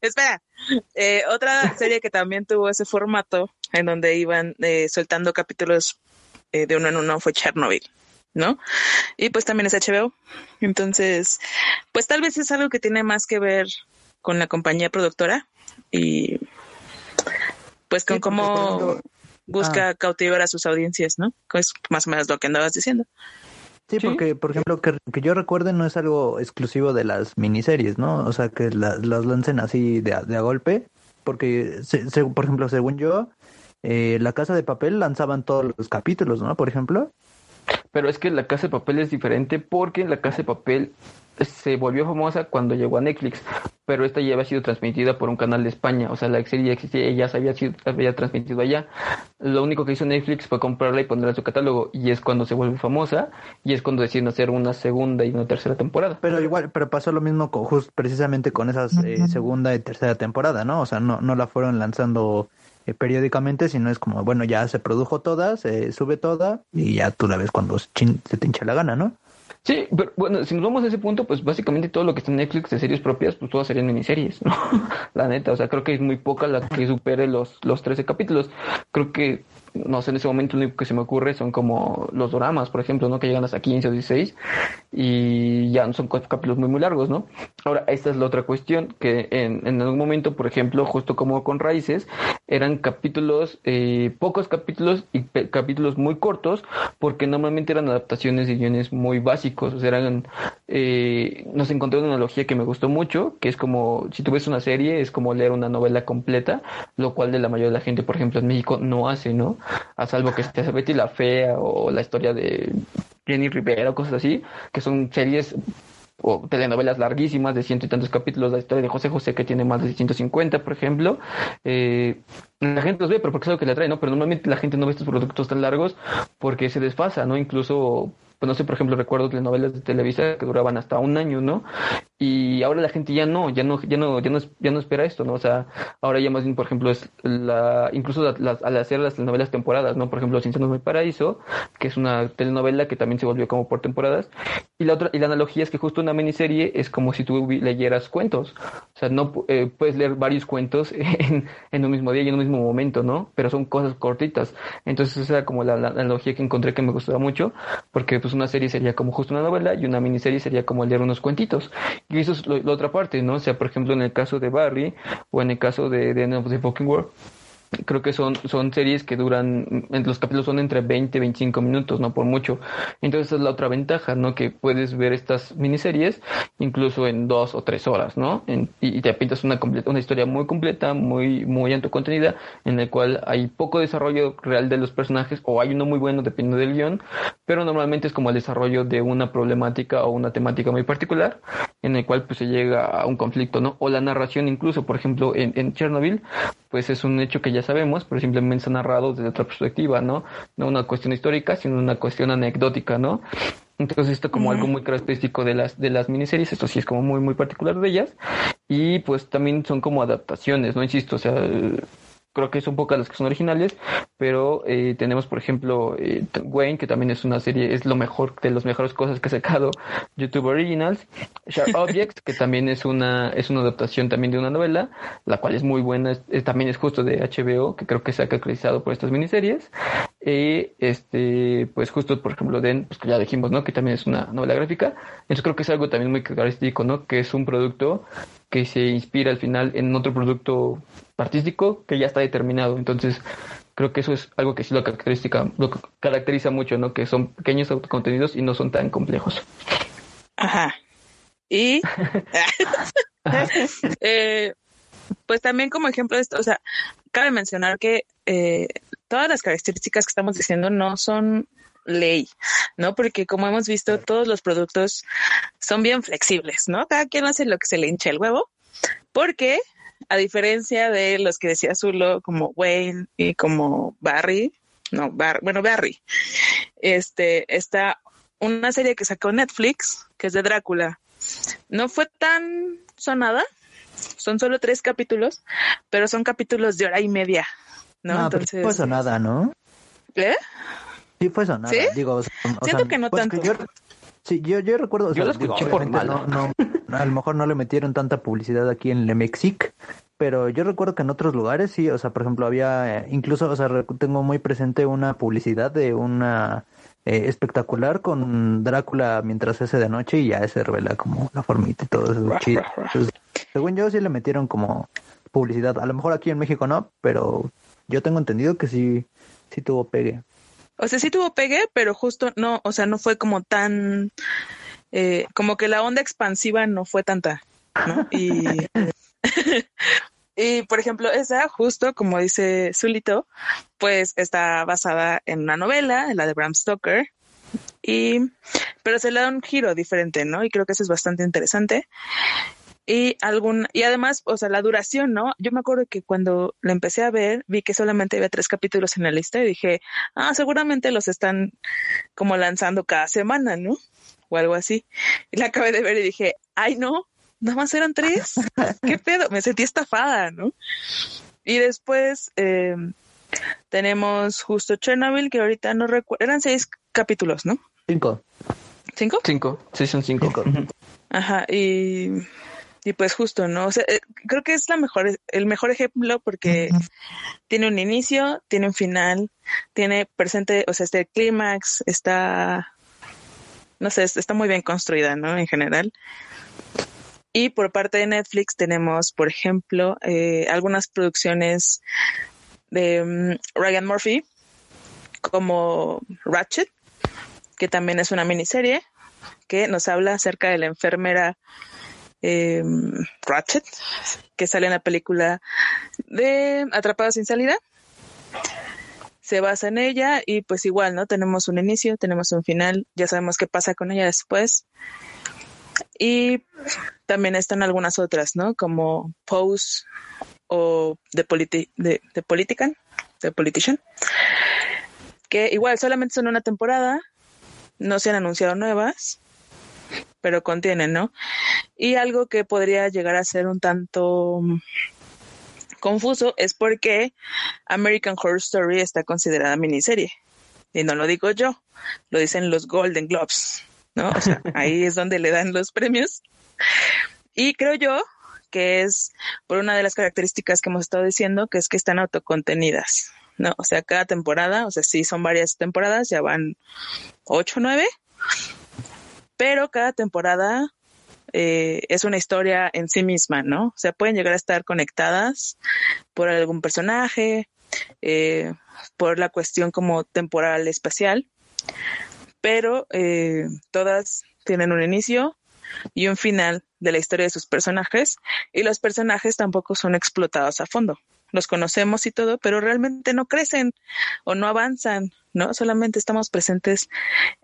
Espera, eh, otra serie que también tuvo ese formato en donde iban eh, soltando capítulos de uno en uno fue Chernobyl. ¿No? Y pues también es HBO. Entonces, pues tal vez es algo que tiene más que ver con la compañía productora y pues con cómo busca ah. cautivar a sus audiencias, ¿no? Es más o menos lo que andabas diciendo. Sí, porque, por ejemplo, que, yo recuerde no es algo exclusivo de las miniseries, ¿no? O sea, que las lancen así de, de a golpe, porque, por ejemplo, según yo, eh, La Casa de Papel lanzaban todos los capítulos, ¿no? Por ejemplo. Pero es que la Casa de Papel es diferente porque la Casa de Papel se volvió famosa cuando llegó a Netflix, pero esta ya había sido transmitida por un canal de España, o sea, la serie ya existía, ya se había, sido, había transmitido allá. Lo único que hizo Netflix fue comprarla y ponerla en su catálogo, y es cuando se vuelve famosa, y es cuando deciden hacer una segunda y una tercera temporada. Pero igual, pero pasó lo mismo con, precisamente con esas eh, segunda y tercera temporada, ¿no? O sea, no, no la fueron lanzando eh, periódicamente, sino es como, bueno, ya se produjo toda, se sube toda y ya tú la ves cuando se te hincha la gana, ¿no? Sí, pero bueno, si nos vamos a ese punto, pues básicamente todo lo que está en Netflix de series propias, pues todas serían miniseries, ¿no? la neta, o sea, creo que es muy poca la que supere los, los 13 capítulos. Creo que no sé, en ese momento lo único que se me ocurre son como los dramas, por ejemplo, ¿no? Que llegan hasta 15 o 16 y ya son capítulos muy, muy largos, ¿no? Ahora, esta es la otra cuestión, que en, en algún momento, por ejemplo, justo como con Raíces, eran capítulos, eh, pocos capítulos y capítulos muy cortos, porque normalmente eran adaptaciones de guiones muy básicos, o sea, eran, eh, nos encontré una analogía que me gustó mucho, que es como, si tú ves una serie, es como leer una novela completa, lo cual de la mayoría de la gente, por ejemplo, en México no hace, ¿no? A salvo que esté Betty la Fea o la historia de Jenny Rivera o cosas así, que son series o telenovelas larguísimas de ciento y tantos capítulos, la historia de José José que tiene más de 150, por ejemplo. Eh, la gente los ve, pero porque es algo que le atrae, ¿no? Pero normalmente la gente no ve estos productos tan largos porque se desfasa, ¿no? Incluso no sé, por ejemplo, recuerdo telenovelas de Televisa que duraban hasta un año, ¿no? Y ahora la gente ya no, ya no, ya no, ya no, ya no espera esto, ¿no? O sea, ahora ya más bien, por ejemplo, es la, incluso al hacer las telenovelas temporadas, ¿no? Por ejemplo, Sin no Paraíso, que es una telenovela que también se volvió como por temporadas. Y la otra, y la analogía es que justo una miniserie es como si tú leyeras cuentos. O sea, no eh, puedes leer varios cuentos en, en, un mismo día y en un mismo momento, ¿no? Pero son cosas cortitas. Entonces esa era como la analogía que encontré que me gustaba mucho, porque pues una serie sería como justo una novela y una miniserie sería como leer unos cuentitos. Y eso es la otra parte, ¿no? O sea, por ejemplo, en el caso de Barry o en el caso de The End of the Fucking World, creo que son, son series que duran, los capítulos son entre 20 y 25 minutos, no por mucho. Entonces esa es la otra ventaja, ¿no? Que puedes ver estas miniseries incluso en dos o tres horas, ¿no? y, te pintas una, una historia muy completa, muy, muy contenida, en la cual hay poco desarrollo real de los personajes, o hay uno muy bueno, dependiendo del guion, pero normalmente es como el desarrollo de una problemática o una temática muy particular, en el cual pues se llega a un conflicto, ¿no? O la narración incluso, por ejemplo, en, en Chernobyl, pues es un hecho que ya sabemos, pero simplemente se ha narrado desde otra perspectiva, ¿no? No una cuestión histórica, sino una cuestión anecdótica, ¿no? Entonces esto como algo muy característico de las de las miniseries, esto sí es como muy muy particular de ellas y pues también son como adaptaciones, no insisto, o sea, creo que son pocas las que son originales, pero eh, tenemos, por ejemplo, eh, Wayne, que también es una serie, es lo mejor, de las mejores cosas que ha sacado YouTube Originals, Sharp Objects, que también es una, es una adaptación también de una novela, la cual es muy buena, también es justo de HBO, que creo que se ha caracterizado por estas miniseries, y este, pues justo, por ejemplo, Den, pues que ya dijimos, ¿no? Que también es una novela gráfica, entonces creo que es algo también muy característico, ¿no? Que es un producto que se inspira al final en otro producto artístico que ya está determinado. Entonces, creo que eso es algo que sí lo caracteriza, lo caracteriza mucho, ¿no? Que son pequeños contenidos y no son tan complejos. Ajá. Y eh, pues también como ejemplo de esto, o sea, cabe mencionar que eh, todas las características que estamos diciendo no son ley, ¿no? Porque como hemos visto, todos los productos son bien flexibles, ¿no? Cada quien hace lo que se le hincha el huevo, porque a diferencia de los que decía Zulo, como Wayne y como Barry, no, bueno, Barry, este, está una serie que sacó Netflix, que es de Drácula. No fue tan sonada, son solo tres capítulos, pero son capítulos de hora y media, ¿no? Entonces. Pero fue sonada, ¿no? ¿Eh? Sí, fue sonada. ¿Sí? Digo, Siento que no pues tanto. Sí, yo, yo recuerdo. yo lo escuché por mal. No, no, a lo mejor no le metieron tanta publicidad aquí en Lemexic, pero yo recuerdo que en otros lugares sí, o sea, por ejemplo, había, eh, incluso, o sea, tengo muy presente una publicidad de una eh, espectacular con Drácula mientras hace de noche y ya se revela como la formita y todo eso. chido. según yo, sí le metieron como publicidad. A lo mejor aquí en México no, pero yo tengo entendido que sí, sí tuvo pegue. O sea, sí tuvo pegue, pero justo no, o sea, no fue como tan, eh, como que la onda expansiva no fue tanta, ¿no? Y, por ejemplo, esa, justo como dice Zulito, pues está basada en una novela, la de Bram Stoker, y, pero se le da un giro diferente, ¿no? Y creo que eso es bastante interesante y algún y además o sea la duración no yo me acuerdo que cuando la empecé a ver vi que solamente había tres capítulos en la lista y dije ah seguramente los están como lanzando cada semana no o algo así. Y la acabé de ver y dije ay no nada más eran tres. Qué pedo me sentí estafada no y después eh, tenemos justo Chernobyl que ahorita no recuerdo eran seis capítulos no cinco. Cinco cinco. Sí son cinco. ajá y y pues justo, ¿no? O sea, eh, creo que es la mejor, el mejor ejemplo porque tiene un inicio, tiene un final, tiene presente, o sea, este clímax, está, no sé, está muy bien construida, ¿no? En general. Y por parte de Netflix tenemos, por ejemplo, eh, algunas producciones de mm, Ryan Murphy, como Ratchet, que también es una miniserie que nos habla acerca de la enfermera eh, Ratchet, que sale en la película de Atrapada sin salida. Se basa en ella y pues igual, ¿no? Tenemos un inicio, tenemos un final, ya sabemos qué pasa con ella después. Y también están algunas otras, ¿no? Como Pose o The, politi The Politican, The Politician, que igual solamente son una temporada, no se han anunciado nuevas pero contienen, ¿no? Y algo que podría llegar a ser un tanto confuso es porque American Horror Story está considerada miniserie. Y no lo digo yo, lo dicen los Golden Globes, ¿no? O sea, ahí es donde le dan los premios. Y creo yo que es por una de las características que hemos estado diciendo, que es que están autocontenidas, ¿no? O sea, cada temporada, o sea, sí son varias temporadas, ya van ocho, nueve, pero cada temporada eh, es una historia en sí misma, ¿no? O sea, pueden llegar a estar conectadas por algún personaje eh, por la cuestión como temporal espacial, pero eh, todas tienen un inicio y un final de la historia de sus personajes y los personajes tampoco son explotados a fondo. Los conocemos y todo, pero realmente no crecen o no avanzan, ¿no? Solamente estamos presentes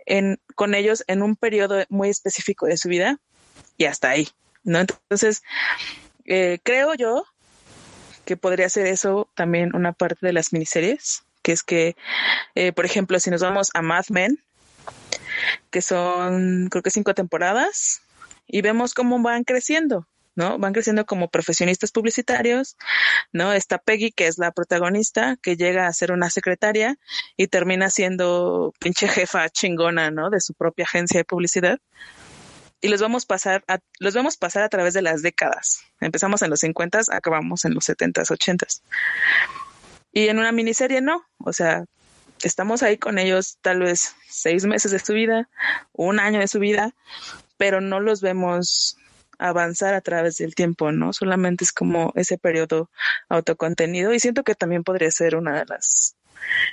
en, con ellos en un periodo muy específico de su vida y hasta ahí, ¿no? Entonces, eh, creo yo que podría ser eso también una parte de las miniseries, que es que, eh, por ejemplo, si nos vamos a Mad Men, que son creo que cinco temporadas, y vemos cómo van creciendo, ¿no? Van creciendo como profesionistas publicitarios, ¿no? Está Peggy, que es la protagonista, que llega a ser una secretaria y termina siendo pinche jefa chingona, ¿no? De su propia agencia de publicidad. Y los vamos pasar a, los vamos pasar a través de las décadas. Empezamos en los 50, acabamos en los 70s, 80s. Y en una miniserie no, o sea, estamos ahí con ellos tal vez seis meses de su vida, un año de su vida, pero no los vemos avanzar a través del tiempo, ¿no? Solamente es como ese periodo autocontenido y siento que también podría ser una de las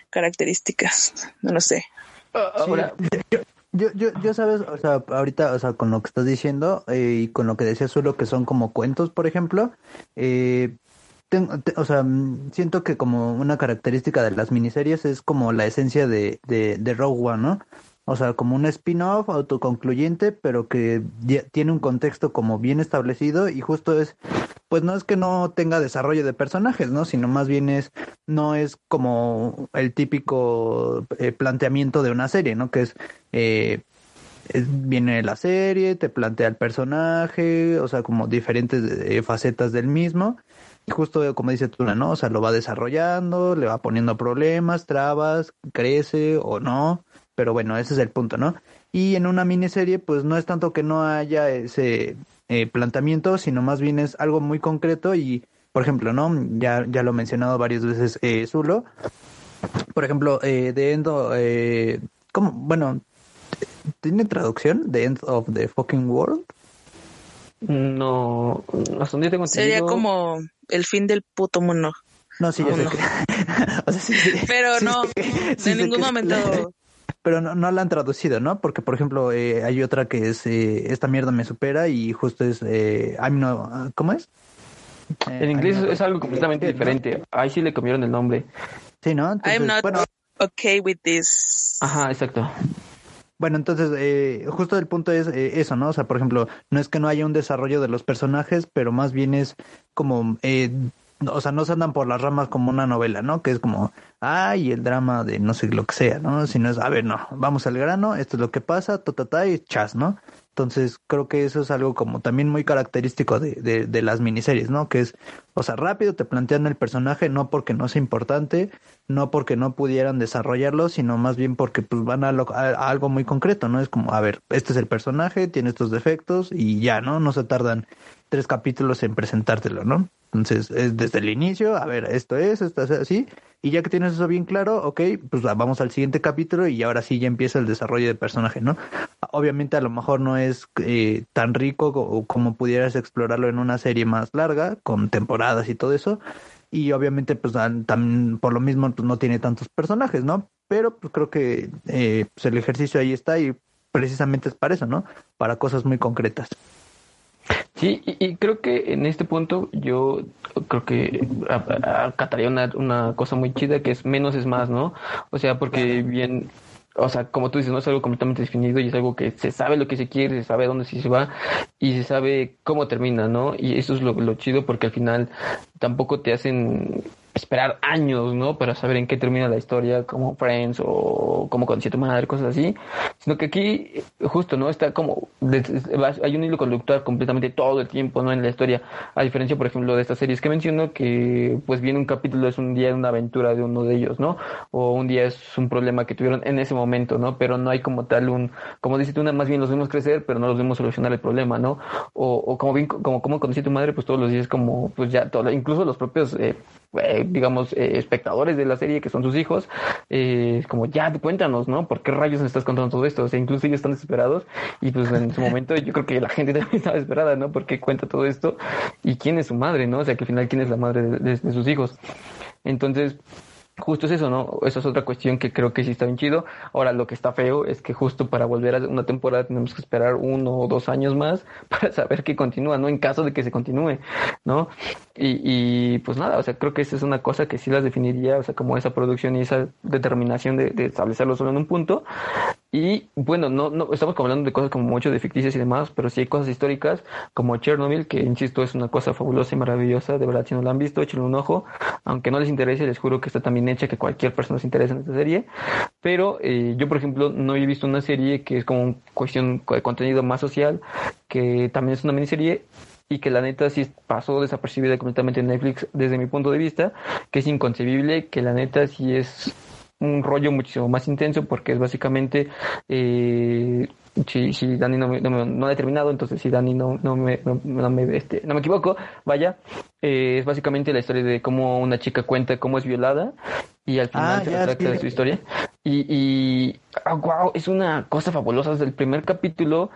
características, no lo sé. Ahora, yo, yo, yo, sabes, o sea, ahorita, o sea, con lo que estás diciendo eh, y con lo que decías solo que son como cuentos, por ejemplo, eh, tengo, o sea, siento que como una característica de las miniseries es como la esencia de, de, de Rogue One, ¿no? O sea, como un spin-off autoconcluyente, pero que tiene un contexto como bien establecido y justo es, pues no es que no tenga desarrollo de personajes, ¿no? Sino más bien es, no es como el típico eh, planteamiento de una serie, ¿no? Que es, eh, viene la serie, te plantea el personaje, o sea, como diferentes eh, facetas del mismo. Y justo como dice Tuna, ¿no? O sea, lo va desarrollando, le va poniendo problemas, trabas, crece o no pero bueno, ese es el punto, ¿no? Y en una miniserie, pues no es tanto que no haya ese eh, planteamiento, sino más bien es algo muy concreto y, por ejemplo, ¿no? Ya, ya lo he mencionado varias veces eh, Zulo. Por ejemplo, eh, The End of, eh, ¿cómo? Bueno, ¿tiene traducción? The End of the Fucking World. No, hasta donde tengo Sería como el fin del puto mundo. No, sí, ya sé que... o sea, sí, sí, Pero no, en ningún momento pero no, no la han traducido, ¿no? Porque, por ejemplo, eh, hay otra que es eh, Esta mierda me supera y justo es eh, I'm no, ¿cómo es? Eh, en inglés es algo completamente diferente. Ahí sí le cambiaron el nombre. Sí, ¿no? I'm not okay with this. Ajá, exacto. Bueno, entonces, eh, justo el punto es eh, eso, ¿no? O sea, por ejemplo, no es que no haya un desarrollo de los personajes, pero más bien es como eh, o sea, no se andan por las ramas como una novela, ¿no? Que es como, ay, el drama de no sé lo que sea, ¿no? Sino es, a ver, no, vamos al grano, esto es lo que pasa, ta, ta, ta, y chas, ¿no? Entonces, creo que eso es algo como también muy característico de, de, de las miniseries, ¿no? Que es, o sea, rápido te plantean el personaje, no porque no sea importante, no porque no pudieran desarrollarlo, sino más bien porque pues van a, lo, a algo muy concreto, ¿no? Es como, a ver, este es el personaje, tiene estos defectos y ya, ¿no? No se tardan tres capítulos en presentártelo, ¿no? Entonces, es desde el inicio, a ver, esto es, esto es así, y ya que tienes eso bien claro, ok, pues vamos al siguiente capítulo y ahora sí ya empieza el desarrollo de personaje, ¿no? Obviamente a lo mejor no es eh, tan rico como, pudieras explorarlo en una serie más larga, con temporadas y todo eso, y obviamente pues también por lo mismo pues, no tiene tantos personajes, ¿no? Pero pues creo que eh, pues el ejercicio ahí está y precisamente es para eso, ¿no? Para cosas muy concretas. Sí, y, y, creo que en este punto yo creo que acataría una, una cosa muy chida que es menos es más, ¿no? O sea, porque bien, o sea, como tú dices, no es algo completamente definido y es algo que se sabe lo que se quiere, se sabe dónde se va y se sabe cómo termina, ¿no? Y eso es lo, lo chido porque al final tampoco te hacen esperar años, ¿no? Para saber en qué termina la historia, como Friends o como conocí tu madre, cosas así. Sino que aquí, justo, ¿no? Está como, hay un hilo conductor completamente todo el tiempo, ¿no? En la historia. A diferencia, por ejemplo, de estas series que menciono, que pues viene un capítulo, es un día, una aventura de uno de ellos, ¿no? O un día es un problema que tuvieron en ese momento, ¿no? Pero no hay como tal un, como dices tú, más bien los vemos crecer, pero no los vemos solucionar el problema, ¿no? O, o como bien, como, como conocí tu madre, pues todos los días como, pues ya, todo, incluso los propios, eh, eh, digamos, eh, espectadores de la serie, que son sus hijos, eh, como ya cuéntanos, ¿no? ¿Por qué rayos me estás contando todo esto? O sea, incluso ellos están desesperados y pues en su momento yo creo que la gente también estaba desesperada, ¿no? ¿Por qué cuenta todo esto? ¿Y quién es su madre, no? O sea, que al final, ¿quién es la madre de sus hijos? Entonces, justo es eso, ¿no? Eso es otra cuestión que creo que sí está bien chido. Ahora, lo que está feo es que justo para volver a una temporada tenemos que esperar uno o dos años más para saber que continúa, ¿no? En caso de que se continúe, ¿no? Y, y pues nada, o sea, creo que esa es una cosa que sí las definiría, o sea, como esa producción y esa determinación de, de establecerlo solo en un punto. Y bueno, no, no estamos hablando de cosas como mucho de ficticias y demás, pero sí hay cosas históricas como Chernobyl, que insisto es una cosa fabulosa y maravillosa, de verdad si no la han visto, échenle un ojo, aunque no les interese, les juro que está también hecha, que cualquier persona se interese en esta serie, pero eh, yo por ejemplo no he visto una serie que es como cuestión de contenido más social, que también es una miniserie y que la neta sí pasó desapercibida completamente en Netflix desde mi punto de vista, que es inconcebible, que la neta sí es un rollo muchísimo más intenso porque es básicamente eh, si, si Dani no, me, no, no, ha determinado, entonces si Dani no, no, me, no, me, este, no me equivoco, vaya, eh, es básicamente la historia de cómo una chica cuenta cómo es violada y al final Ah, se sí. de su historia. Y, y ah, wow, es una cosa fabulosa. Desde el primer capítulo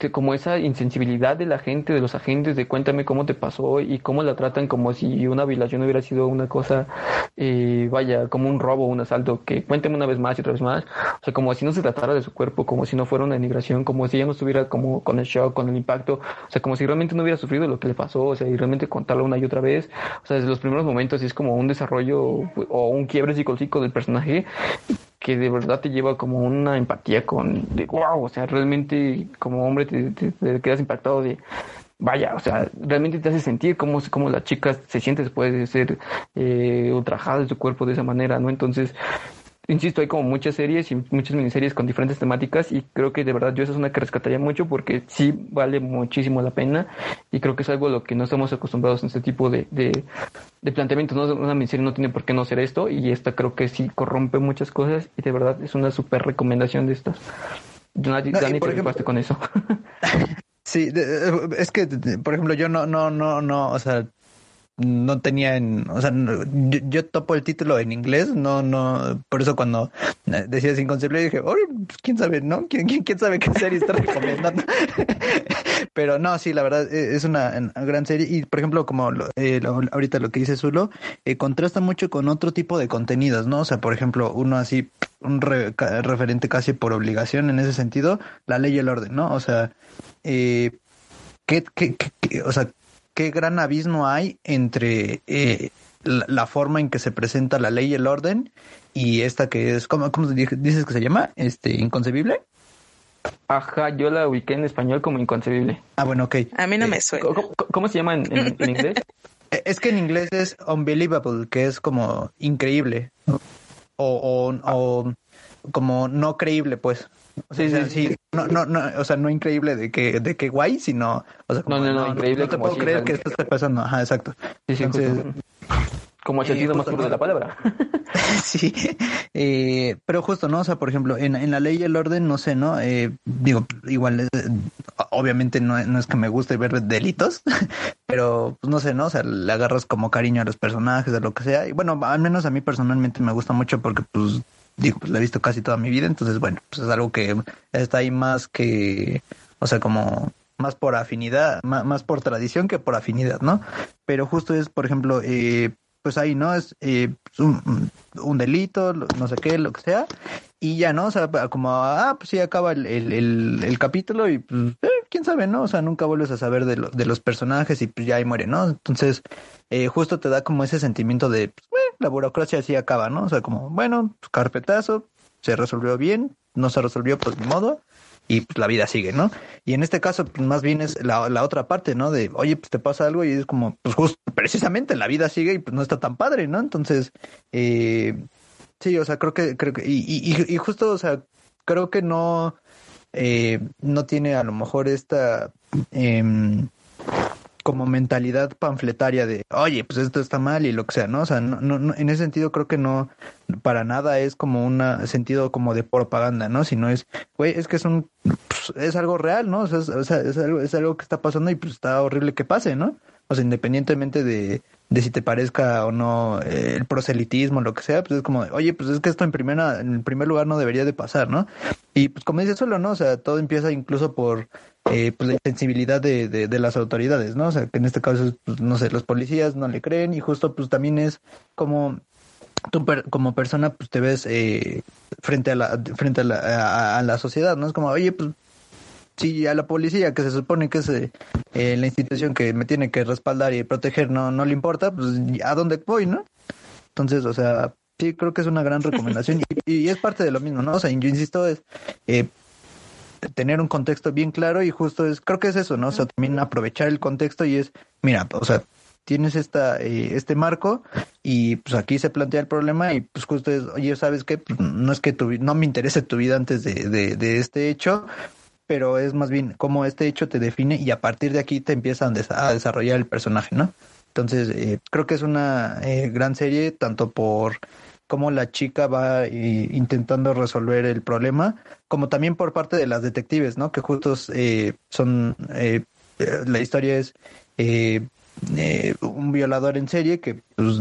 que como esa insensibilidad de la gente, de los agentes, de cuéntame cómo te pasó y cómo la tratan como si una violación hubiera sido una cosa, eh, vaya, como un robo, un asalto, que cuéntame una vez más y otra vez más, o sea, como si no se tratara de su cuerpo, como si no fuera una denigración, como si ella no estuviera como con el shock, con el impacto, o sea, como si realmente no hubiera sufrido lo que le pasó, o sea, y realmente contarlo una y otra vez, o sea, desde los primeros momentos es como un desarrollo o un quiebre psicológico del personaje que de verdad te lleva como una empatía con, de wow, o sea, realmente como hombre te, te, quedas impactado de, vaya, o sea, realmente te hace sentir cómo, cómo la chica se siente después de ser eh, ultrajada de su cuerpo de esa manera, ¿no? Entonces, insisto, hay como muchas series y muchas miniseries con diferentes temáticas y creo que de verdad yo esa es una que rescataría mucho porque sí vale muchísimo la pena y creo que es algo a lo que no estamos acostumbrados en este tipo de, de, de planteamientos. ¿no? Una miniserie no tiene por qué no ser esto y esta creo que sí corrompe muchas cosas y de verdad es una súper recomendación de estas. Dani, No, Dani te ejemplo- con eso. Sí, de- de- es que, por ejemplo, yo no, no, no, no, o sea, no tenía en, o sea, yo, topo el título en inglés, no, no, por eso cuando eh, decías inconcebible dije, oh, pues, quién sabe, ¿no? ¿Quién, quién, quién sabe qué serie está recomendando? Pero no, sí, la verdad eh, es una, gran serie y, por ejemplo, como eh, lo- ahorita lo que dice Zulo, eh, contrasta mucho con otro tipo de contenidos, ¿no? O sea, por ejemplo, uno así, un re- referente casi por obligación en ese sentido, la ley y el orden, ¿no? O sea, eh, ¿qué, qué, qué- qué- o sea, qué gran abismo hay entre eh, la, la forma en que se presenta la ley y el orden y esta que es, ¿cómo, cómo se dice- dices que se llama? Este, inconcebible. Ajá, yo la ubiqué en español como inconcebible. Ah, bueno, ok. A mí no Eh, me suena. ¿Cómo, se llama en, en- en inglés? Eh, Es que en inglés es unbelievable, que es como increíble. O, o, o como no creíble, pues. O sea, Sí, sí, sí, sí. No, no, no, o sea, no increíble de que, de que guay, sino, o sea, como, No, no, no, increíble No te puedo si creer que esto esté pasando. Ajá, exacto. Sí, sí, Entonces, justo. Como el eh, sentido más justo, puro de la palabra. Sí, eh, pero justo, ¿no? O sea, por ejemplo, en, en la ley y el orden, no sé, ¿no? Eh, digo, igual, eh, obviamente no, no es que me guste ver delitos, pero pues no sé, ¿no? O sea, le agarras como cariño a los personajes, a lo que sea. Y bueno, al menos a mí personalmente me gusta mucho porque, pues, digo, pues la he visto casi toda mi vida, entonces, bueno, pues es algo que está ahí más que, o sea, como más por afinidad, más, por tradición que por afinidad, ¿no? Pero justo es, por ejemplo, eh, pues ahí, ¿no? Es eh, un, un delito, no sé qué, lo que sea, y ya, ¿no? O sea, como, ah, pues sí, acaba el, el, capítulo y pues, eh, quién sabe, ¿no? O sea, nunca vuelves a saber de, lo- de los personajes y pues ya ahí muere, ¿no? Entonces, eh, justo te da como ese sentimiento de, pues, la burocracia así acaba, ¿no? O sea, como, bueno, pues, carpetazo, se resolvió bien, no se resolvió, pues ni modo, y pues la vida sigue, ¿no? Y en este caso, pues más bien es la, la otra parte, ¿no? De, oye, pues te pasa algo y es como, pues justo, precisamente la vida sigue y pues no está tan padre, ¿no? Entonces, eh, sí, o sea, creo que, creo que, y, y, y justo, o sea, creo que no, eh, no tiene a lo mejor esta, em, como mentalidad panfletaria de, oye, pues esto está mal y lo que sea, ¿no? O sea, no, no, no- en ese sentido creo que no, para nada es como un sentido como de propaganda, ¿no? Sino es, güey, es que es un, pues, es algo real, ¿no? O sea, es, o sea, es algo, es algo que está pasando y pues está horrible que pase, ¿no? O sea, independientemente de, de si te parezca o no eh, el proselitismo, lo que sea, pues es como, oye, pues es que esto en primera, en primer lugar no debería de pasar, ¿no? Y pues como dice solo, ¿no? O sea, todo empieza incluso por eh, pues la insensibilidad de, de, de las autoridades, ¿no? O sea, que en este caso, es, pues, no sé, los policías no le creen y justo pues también es como tú como persona pues te ves eh, frente a la frente a la, a, la sociedad, ¿no? Es como, oye, pues si a la policía que se supone que es eh, la institución que me tiene que respaldar y proteger no no le importa, pues a dónde voy, ¿no? Entonces, o sea, sí creo que es una gran recomendación y, y es parte de lo mismo, ¿no? O sea, yo insisto es eh, tener un contexto bien claro y justo es, creo que es eso, ¿no? O sea, también aprovechar el contexto y es, mira, o sea, tienes esta, eh, este marco y pues aquí se plantea el problema y pues justo es, oye, ¿sabes qué? Pues, no es que tu, no me interese tu vida antes de, de, este hecho, pero es más bien cómo este hecho te define y a partir de aquí te empiezan a desarrollar el personaje, ¿no? Entonces, eh, creo que es una eh, gran serie, tanto por cómo la chica va eh, intentando resolver el problema, como también por parte de las detectives, ¿no? Que justo eh, son, eh, la historia es un violador en serie que pues,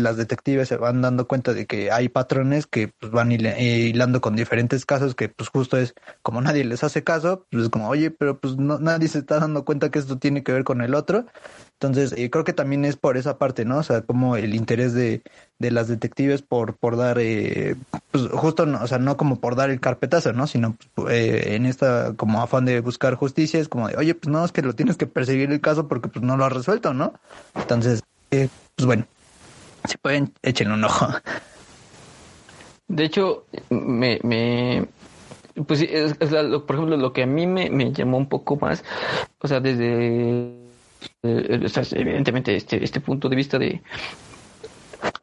las detectives se van dando cuenta de que hay patrones que pues, van hilando con diferentes casos que pues justo es como nadie les hace caso, pues es como, oye, pero pues no, nadie se está dando cuenta que esto tiene que ver con el otro entonces, eh, creo que también es por esa parte, ¿no? O sea, como el interés de, de las detectives por, por dar, eh, pues justo, no, o sea, no como por dar el carpetazo, ¿no? Sino eh, en esta como afán de buscar justicia, es como de, oye, pues no, es que lo tienes que perseguir el caso porque pues no lo has resuelto, ¿no? Entonces, eh, pues bueno, si pueden, échenle un ojo. De hecho, me, me pues es, por ejemplo, lo que a mí me, me llamó un poco más, o sea, desde eh, evidentemente este, este punto de vista de,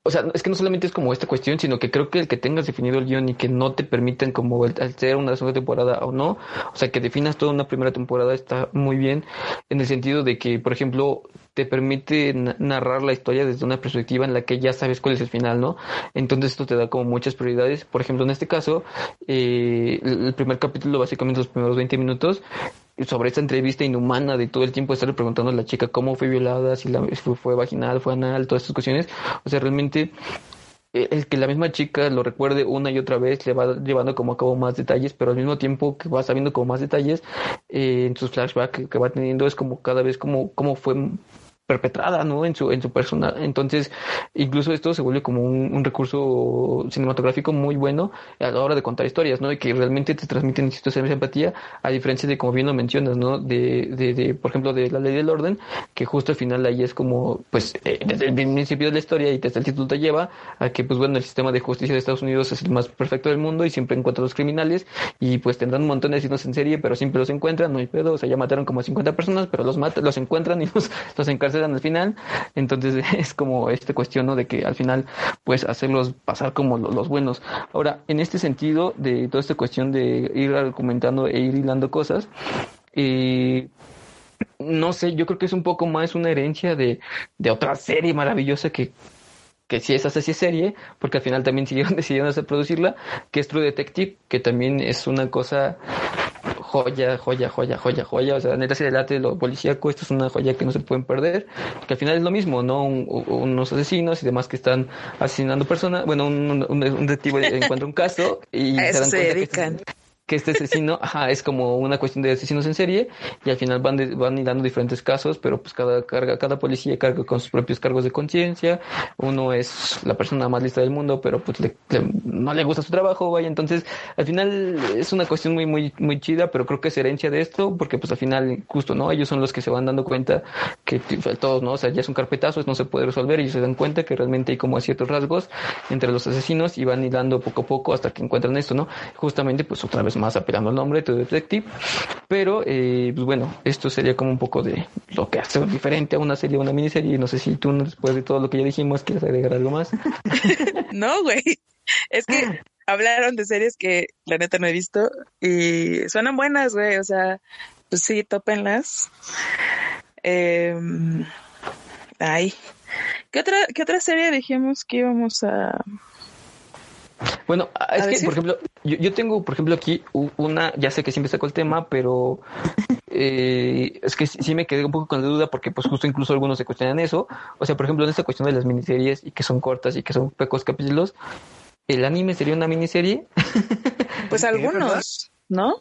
o sea, es que no solamente es como esta cuestión, sino que creo que el que tengas definido el guion y que no te permitan como hacer una segunda temporada o no, o sea, que definas toda una primera temporada está muy bien en el sentido de que, por ejemplo, te permite narrar la historia desde una perspectiva en la que ya sabes cuál es el final, ¿no? Entonces esto te da como muchas prioridades. Por ejemplo, en este caso, eh, el primer capítulo, básicamente los primeros 20 minutos, sobre esta entrevista inhumana de todo el tiempo estarle preguntando a la chica cómo fue violada, si la, fue, vaginal, fue anal, todas estas cuestiones. O sea, realmente el que la misma chica lo recuerde una y otra vez le va llevando como a cabo más detalles, pero al mismo tiempo que va sabiendo como más detalles eh, en sus flashbacks que, va teniendo es como cada vez como, como fue perpetrada, ¿no? En su, en su persona. Entonces, incluso esto se vuelve como un, recurso cinematográfico muy bueno a la hora de contar historias, ¿no? Y que realmente te transmiten situaciones de empatía, a diferencia de, como bien lo mencionas, ¿no? De, de, de, por ejemplo, de la ley del orden, que justo al final ahí es como, pues, eh, desde el principio de la historia y desde el título te lleva a que, pues, bueno, el sistema de justicia de Estados Unidos es el más perfecto del mundo y siempre encuentra a los criminales y, pues, tendrán un montón de asesinos en serie, pero siempre los encuentran, no hay pedo, o sea, ya mataron como a 50 personas, pero los matan, los encuentran y los, los encarcelan al final. Entonces es como esta cuestión ¿no? de que al final pues hacerlos pasar como los, buenos. Ahora, en este sentido de toda esta cuestión de ir argumentando e ir hilando cosas, eh, no sé, yo creo que es un poco más una herencia de, otra serie maravillosa que que si es así serie, porque al final también siguieron decidiendo hacer producirla, que es True Detective, que también es una cosa joya, joya, joya, joya, joya. O sea, neta, si delate lo policíaco, esto es una joya que no se pueden perder. Que al final es lo mismo, ¿no? unos asesinos y demás que están asesinando personas. Bueno, un, un, detective encuentra un caso y se, dan dedican que este asesino, ajá, es como una cuestión de asesinos en serie y al final van, de, van hilando diferentes casos, pero pues cada carga, cada policía carga con sus propios cargos de conciencia, uno es la persona más lista del mundo, pero pues no le gusta su trabajo, vaya, entonces al final es una cuestión muy, muy, muy chida, pero creo que es herencia de esto, porque pues al final justo, ¿no? Ellos son los que se van dando cuenta que todos, ¿no? O sea, ya es un carpetazo, no se puede resolver, ellos se dan cuenta que realmente hay como ciertos rasgos entre los asesinos y van hilando poco a poco hasta que encuentran esto, ¿no? Justamente pues otra vez más apelando el nombre de Detective. Pero, eh, pues bueno, esto sería como un poco de lo que hace diferente a una serie o una miniserie. No sé si tú, después de todo lo que ya dijimos, quieres agregar algo más. no, güey. Es que hablaron de series que la neta no he visto y suenan buenas, güey. O sea, pues sí, tópenlas. Eh, ay. ¿Qué otra, ¿Qué otra serie dijimos que íbamos a, bueno, ah, es que, por ejemplo, yo, tengo, por ejemplo, aquí una, ya sé que siempre saco el tema, pero eh, es que sí, me quedé un poco con la duda porque pues justo incluso algunos se cuestionan eso. O sea, por ejemplo, en esta cuestión de las miniseries y que son cortas y que son pocos capítulos, ¿el anime sería una miniserie? Pues algunos, ¿no?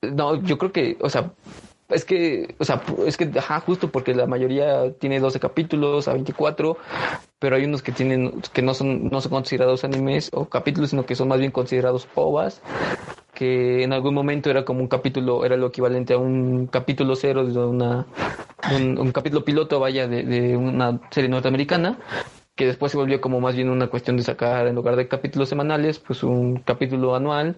No, yo creo que, o sea, Es que, o sea, es que, ajá, justo porque la mayoría tiene 12 capítulos a 24, pero hay unos que tienen, que no son, no son considerados animes o capítulos, sino que son más bien considerados ovas, que en algún momento era como un capítulo, era lo equivalente a un capítulo cero de una, un, capítulo piloto, vaya, de una serie norteamericana, que después se volvió como más bien una cuestión de sacar en lugar de capítulos semanales, pues un capítulo anual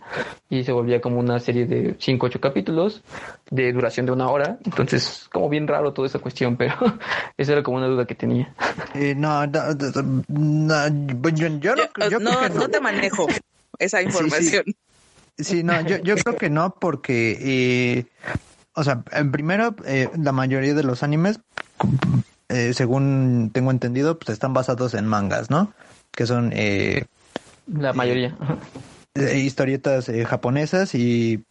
y se volvía como una serie de 5 ocho capítulos de duración de una hora. Entonces, como bien raro toda esa cuestión, pero esa era como una duda que tenía. Eh, no, no, no, yo, yo no, yo creo no, que no te manejo esa sí. información. Sí, no, yo, yo creo que no, porque, eh, o sea, en primero, eh, la mayoría de los animes, eh, según tengo entendido, pues están basados en mangas, ¿no? Que son eh, La mayoría. ajá. eh, historietas eh, japonesas y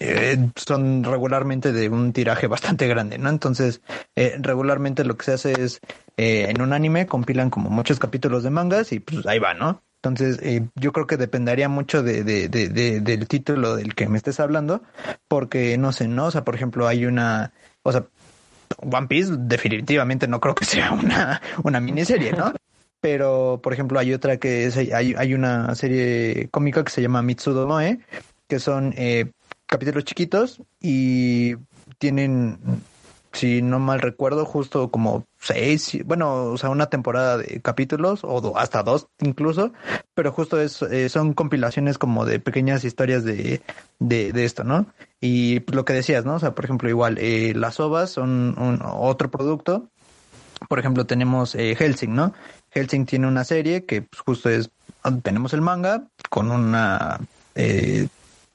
eh, son regularmente de un tiraje bastante grande, ¿no? Entonces, eh, regularmente lo que se hace es, eh, en un anime compilan como muchos capítulos de mangas y pues ahí va, ¿no? Entonces, eh, yo creo que dependería mucho de, de, de, de- del título del que me estés hablando, porque no sé, ¿no? O sea, por ejemplo, hay una, o sea, One Piece definitivamente no creo que sea una, una miniserie, ¿no? Pero, por ejemplo, hay otra que es, hay, hay una serie cómica que se llama Mitsudo Moe, que son eh, capítulos chiquitos y tienen, si no mal recuerdo, justo como seis, bueno, o sea, una temporada de capítulos o hasta dos incluso, pero justo es, eh, son compilaciones como de pequeñas historias de, de, de esto, ¿no? Y pues, lo que decías, ¿no? O sea, por ejemplo, igual, eh, las ovas son un, otro producto. Por ejemplo, tenemos eh, Helsing, ¿no? Helsing tiene una serie que pues, justo es, tenemos el manga con una, eh,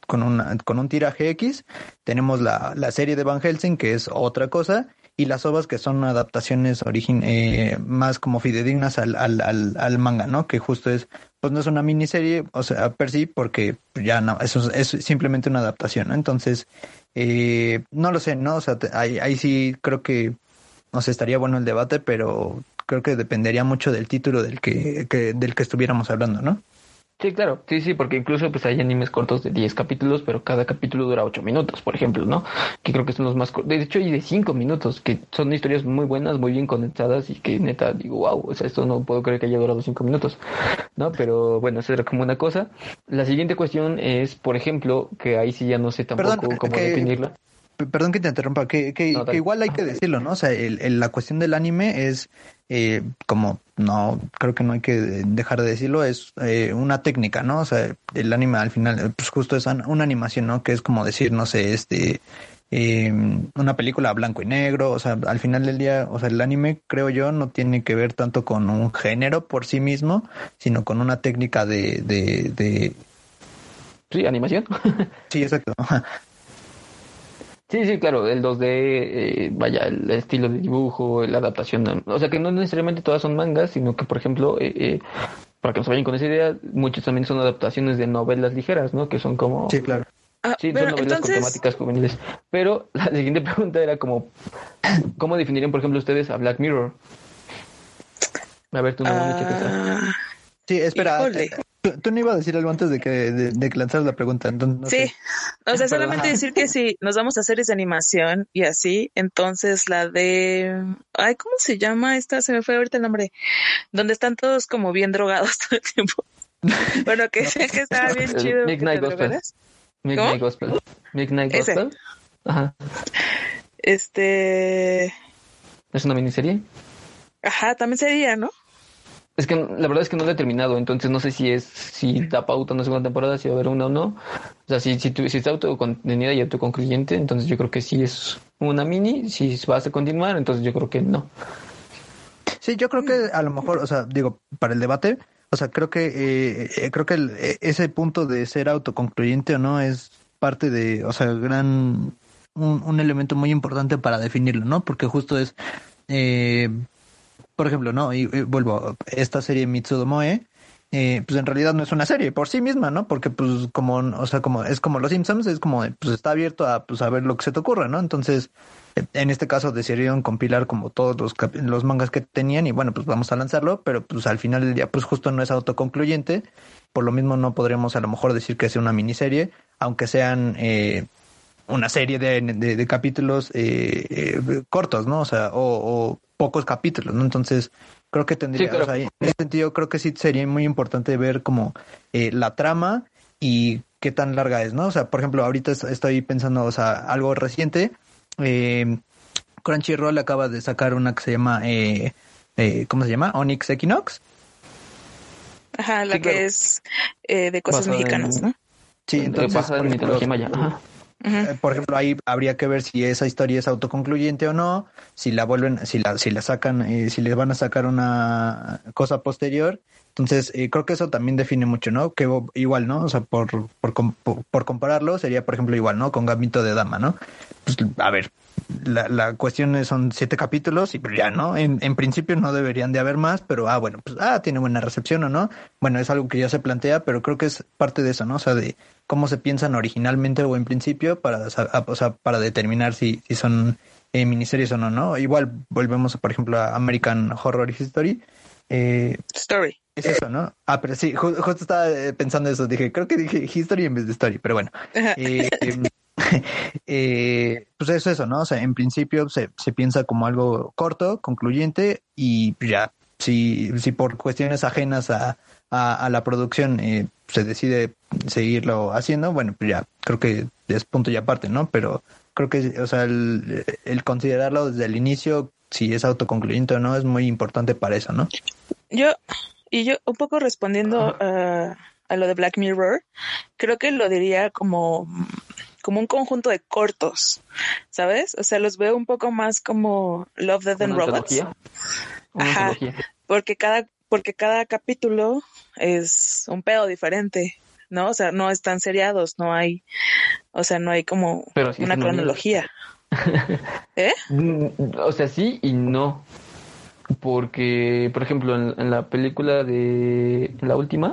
con una, con un tiraje X, tenemos la, la serie de Van Helsing que es otra cosa y las ovas que son adaptaciones origin, eh, más como fidedignas al, al, al, al manga, ¿no? Que justo es, pues no es una miniserie, o sea, per sí, porque ya no, eso es, es simplemente una adaptación, ¿no? Entonces, eh, no lo sé, ¿no? O sea, te- ahí, ahí sí creo que, no sé, estaría bueno el debate, pero creo que dependería mucho del título del que, que del que estuviéramos hablando, ¿no? Sí, claro, sí, sí, porque incluso pues hay animes cortos de 10 capítulos, pero cada capítulo dura 8 minutos, por ejemplo, ¿no? Que creo que son los más cortos. De hecho, hay de 5 minutos, que son historias muy buenas, muy bien conectadas y que neta digo, wow, o sea, esto no puedo creer que haya durado 5 minutos, ¿no? Pero bueno, eso era como una cosa. La siguiente cuestión es, por ejemplo, que ahí sí ya no sé tampoco Perdón, cómo que- definirla. Perdón que te interrumpa, que, que, No, que igual hay que decirlo, ¿no? O sea, el- el- la cuestión del anime es, eh, como, no, creo que no hay que dejar de decirlo, es eh, una técnica, ¿no? O sea, el anime al final, pues justo es an- una animación, ¿no? Que es como decir, no sé, este, eh, una película blanco y negro, o sea, al final del día, o sea, el anime, creo yo, no tiene que ver tanto con un género por sí mismo, sino con una técnica de, de, de... Sí, animación. sí, exacto. Sí, sí, claro, el 2D, eh, vaya, el estilo de dibujo, la adaptación, o sea que no necesariamente todas son mangas, sino que, por ejemplo, eh, eh, para que nos vayan con esa idea, muchos también son adaptaciones de novelas ligeras, ¿no? Que son como... Sí, claro. Ah, Sí, bueno, son novelas entonces, con temáticas juveniles. Pero la siguiente pregunta era como, ¿cómo definirían, por ejemplo, ustedes a Black Mirror? A ver, tú no, ah, Sí, espera. Eh, Tú, tú no ibas a decir algo antes de que, de, de que lanzaras la pregunta. Entonces, no sí, sé. o sea, solamente decir que si nos vamos a series de animación y así, entonces la de, ay, ¿cómo se llama esta? Se me fue ahorita el nombre, donde están todos como bien drogados todo el tiempo. Bueno, que, que estaba bien El chido. Midnight Gospel. Midnight Gospel. Midnight Ese. Gospel. Ajá. Este, ¿Es una miniserie? ajá, también sería, ¿no? Es que la verdad es que no lo he terminado, entonces no sé si es, si da pauta una segunda temporada, si va a haber una o no. O sea, si, si, tu- si está autocontenida y autoconcluyente, entonces yo creo que sí es una mini. Si vas a continuar, entonces yo creo que no. Sí, yo creo que a lo mejor, o sea, digo, para el debate, o sea, creo que eh, eh, creo que el- eh, ese punto de ser autoconcluyente o no es parte de, o sea, gran un, un elemento muy importante para definirlo, ¿no? Porque justo es, eh, por ejemplo, ¿no? Y, vuelvo, esta serie Mitsudo Moe, eh, pues en realidad no es una serie por sí misma, ¿no? Porque pues como, o sea, como es como los Simpsons, es como, pues está abierto a, pues a ver lo que se te ocurra, ¿no? Entonces, en este caso decidieron compilar como todos los, los mangas que tenían y bueno, pues vamos a lanzarlo, pero pues al final del día pues justo no es autoconcluyente, por lo mismo no podríamos a lo mejor decir que sea una miniserie, aunque sean, eh, una serie de, de, capítulos eh, eh, cortos, ¿no? O sea, o, pocos capítulos, ¿no? Entonces, creo que tendría, o sea, en ese sentido, creo que sí sería muy importante ver como eh, la trama y qué tan larga es, ¿no? O sea, por ejemplo, ahorita estoy pensando, o sea, algo reciente, eh, Crunchyroll acaba de sacar una que se llama, eh, eh, ¿cómo se llama? Onyx Equinox. Ajá, la que es eh, de cosas mexicanas, ¿no? Sí, entonces, pasa en mitología maya. Ajá. Eh, por ejemplo, ahí habría que ver si esa historia es autoconcluyente o no, si la vuelven, si la, si la sacan, eh, si les van a sacar una cosa posterior. Entonces, eh, creo que eso también define mucho, ¿no? Que igual, ¿no? O sea, por, por, por, compararlo, sería, por ejemplo, igual, ¿no? Con Gambito de Dama, ¿no? Pues, a ver, la, la cuestión son siete capítulos y pues ya, ¿no? En, en principio no deberían de haber más, pero, ah, bueno, pues, ah, tiene buena recepción o no. Bueno, es algo que ya se plantea, pero creo que es parte de eso, ¿no? O sea, de cómo se piensan originalmente o en principio para, o sea, para determinar si, si son eh, miniseries o no, ¿no? Igual volvemos, por ejemplo, a American Horror History. Eh, Story. Es eso, ¿no? Ah, pero sí, justo estaba eh, pensando eso. Dije, creo que dije History en vez de Story, pero bueno. Eh, eh, pues eso, eso, ¿no? O sea, en principio se, se piensa como algo corto, concluyente y ya, si, si por cuestiones ajenas a, a, la producción eh, se decide seguirlo haciendo, bueno, pues ya, creo que es punto y aparte, ¿no? Pero creo que, o sea, el, el considerarlo desde el inicio, si es autoconcluyente o no, es muy importante para eso, ¿no? Yo, y yo un poco respondiendo a, a lo de Black Mirror, creo que lo diría como como un conjunto de cortos, ¿sabes? O sea, los veo un poco más como Love, Death and Robots. Ajá, porque cada, porque cada capítulo es un pedo diferente, ¿no? O sea, no están seriados, no hay, o sea, no hay como una cronología. ¿Eh? Mm, o sea, sí y no. Porque, por ejemplo, en, la película de la última,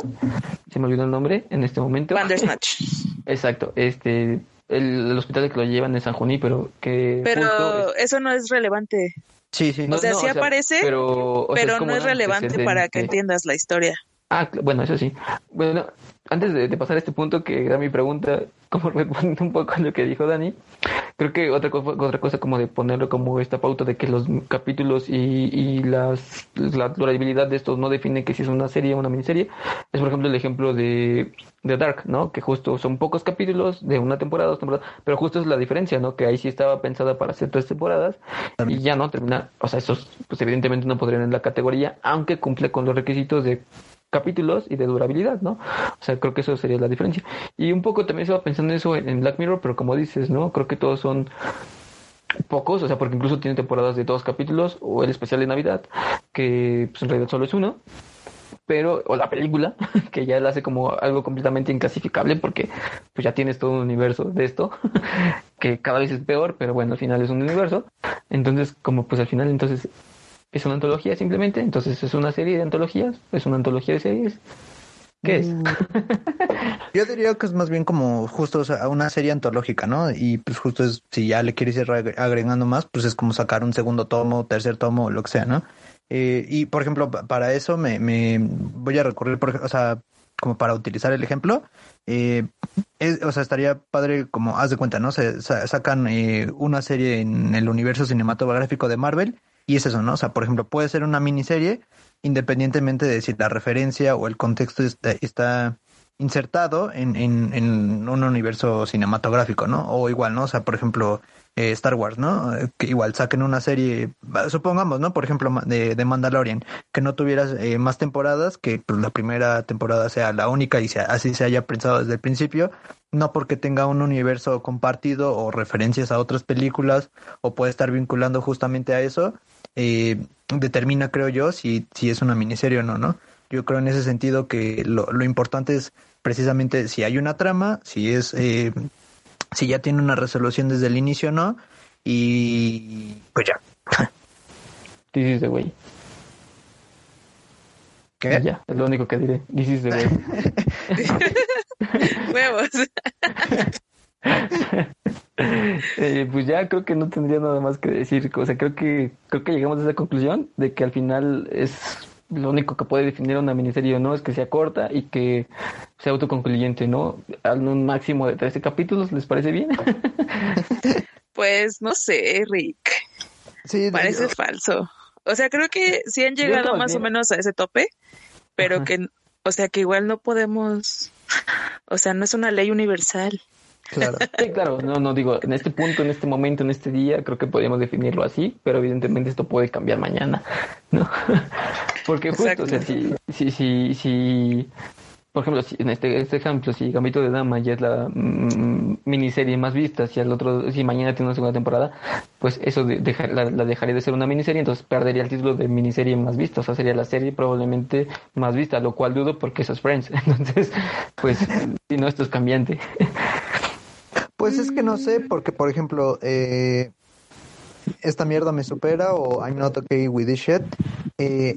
se me olvidó el nombre en este momento. Bandersnatch. Exacto, este, el, hospital que lo llevan es San Juní, pero que... Pero eso no es relevante. Sí, sí. o sea, sí aparece, pero, no es relevante para que entiendas la historia. Ah, bueno, eso sí. Bueno, antes de, pasar a este punto que era mi pregunta, como respondiendo un poco a lo que dijo Dani, creo que otra cosa, otra cosa como de ponerlo como esta pauta de que los capítulos y, y las, la durabilidad de estos no define que si es una serie o una miniserie, es por ejemplo el ejemplo de, de Dark, ¿no? Que justo son pocos capítulos de una temporada, dos temporadas, pero justo es la diferencia, ¿no? Que ahí sí estaba pensada para hacer tres temporadas y ya no termina, o sea, esos pues evidentemente no podrían en la categoría, aunque cumple con los requisitos de capítulos y de durabilidad, ¿no? O sea, creo que eso sería la diferencia. Y un poco también estaba pensando eso en, Black Mirror, pero como dices, ¿no? Creo que todos son pocos, o sea, porque incluso tiene temporadas de dos capítulos, o el especial de Navidad, que pues, en realidad solo es uno, pero, o la película, que ya la hace como algo completamente inclasificable, porque pues ya tienes todo un universo de esto, que cada vez es peor, pero bueno, al final es un universo. Entonces, como pues al final, entonces es una antología simplemente, entonces es una serie de antologías, es una antología de series. ¿Qué es? Mm. Yo diría que es más bien como justo una serie antológica, ¿no? Y pues justo es, si ya le quieres ir agregando más, pues es como sacar un segundo tomo, tercer tomo, lo que sea, ¿no? Eh, y por ejemplo, para eso me, me voy a recurrir, por, o sea, como para utilizar el ejemplo, eh, o sea, estaría padre como, haz de cuenta, ¿no? Se, sacan eh, una serie en el universo cinematográfico de Marvel y es eso, ¿no? O sea, por ejemplo, puede ser una miniserie independientemente de si la referencia o el contexto está, insertado en, en, un universo cinematográfico, ¿no? O igual, ¿no? O sea, por ejemplo, eh, Star Wars, ¿no? Que igual saquen una serie, supongamos, ¿no? Por ejemplo, de, de Mandalorian, que no tuvieras eh, más temporadas, que pues, la primera temporada sea la única y sea, así se haya pensado desde el principio, no porque tenga un universo compartido o referencias a otras películas o puede estar vinculando justamente a eso, eh, determina, creo yo, si, si es una miniserie o no, ¿no? Yo creo en ese sentido que lo, lo importante es precisamente si hay una trama, si es eh, si ya tiene una resolución desde el inicio o no. Y pues ya. This is güey. ¿Qué? Ya, es lo único que diré. This is güey. Huevos. eh, pues ya creo que no tendría nada más que decir. O sea, creo que creo que llegamos a esa conclusión de que al final es lo único que puede definir una miniserie o no es que sea corta y que sea autoconcluyente, ¿no? A un máximo de 13 capítulos, ¿les parece bien? pues no sé, Rick. Sí, parece falso. O sea, creo que sí han llegado más o menos a ese tope, pero que, o sea, que igual no podemos, o sea, no es una ley universal. Claro. Sí, claro, no, no digo, en este punto, en este momento, en este día, creo que podríamos definirlo así, pero evidentemente esto puede cambiar mañana, ¿no? Porque justo, o sea, si, si, si, si por ejemplo, si, en este, este ejemplo, si Gambito de Dama ya es la mm, miniserie más vista, si el otro, si mañana tiene una segunda temporada, pues eso la, dejaría de ser una miniserie, entonces perdería el título de miniserie más vista, o sea, sería la serie probablemente más vista, lo cual dudo porque eso es Friends, entonces, pues, si no, esto es cambiante. Pues es que no sé, porque por ejemplo, eh, esta mierda me supera o I'm not okay with this shit. Eh,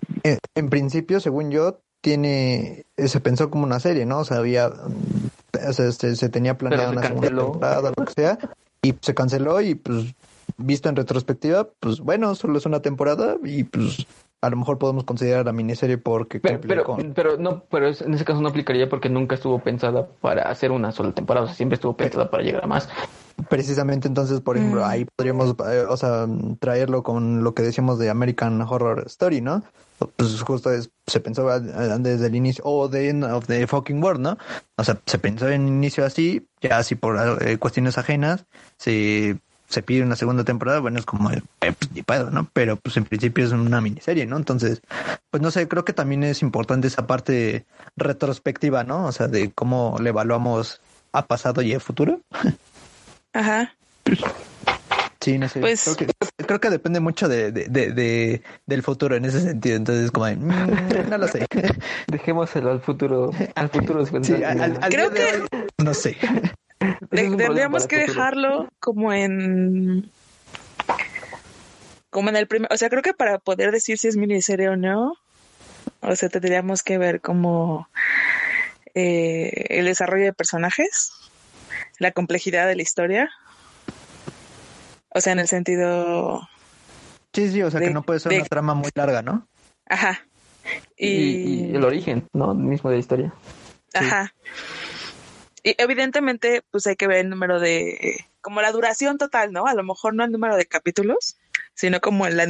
en, principio, según yo, tiene, se pensó como una serie, ¿no? O sea, había, o sea, se, se tenía planeada una segunda temporada, lo que sea, y se canceló y pues visto en retrospectiva, pues bueno, solo es una temporada y pues a lo mejor podemos considerar la miniserie porque pero, pero, no pero en ese caso no aplicaría porque nunca estuvo pensada para hacer una sola temporada o sea, siempre estuvo pensada para llegar a más. Precisamente entonces por ejemplo ahí podríamos eh, o sea traerlo con lo que decíamos de American Horror Story no pues justo se pensó desde el inicio o oh, the end of the fucking world no o sea se pensó en inicio así ya así por eh, cuestiones ajenas se se pide una segunda temporada, bueno, es como el eh, pues, ¿no? Pero pues en principio es una miniserie, ¿no? Entonces, pues no sé, creo que también es importante esa parte retrospectiva, ¿no? O sea, de cómo le evaluamos a pasado y a futuro. Ajá. Sí, no sé. Pues... Creo, que, depende mucho de, de, del futuro en ese sentido. Entonces, como, mm, no lo sé. Dejémoselo al futuro. Al futuro. Sí, creo que... no sé. Tendríamos que dejarlo como en como en el primer, o sea, creo que para poder decir si es miniserie o no, o sea, tendríamos que ver como eh, el desarrollo de personajes, la complejidad de la historia, o sea, en el sentido... Sí, sí, o sea, que no puede ser una trama muy larga, ¿no? Ajá. Y, el origen, ¿no? mismo de la historia. Ajá. Y evidentemente, pues hay que ver el número de, como la duración total, ¿no? A lo mejor no el número de capítulos, sino como la,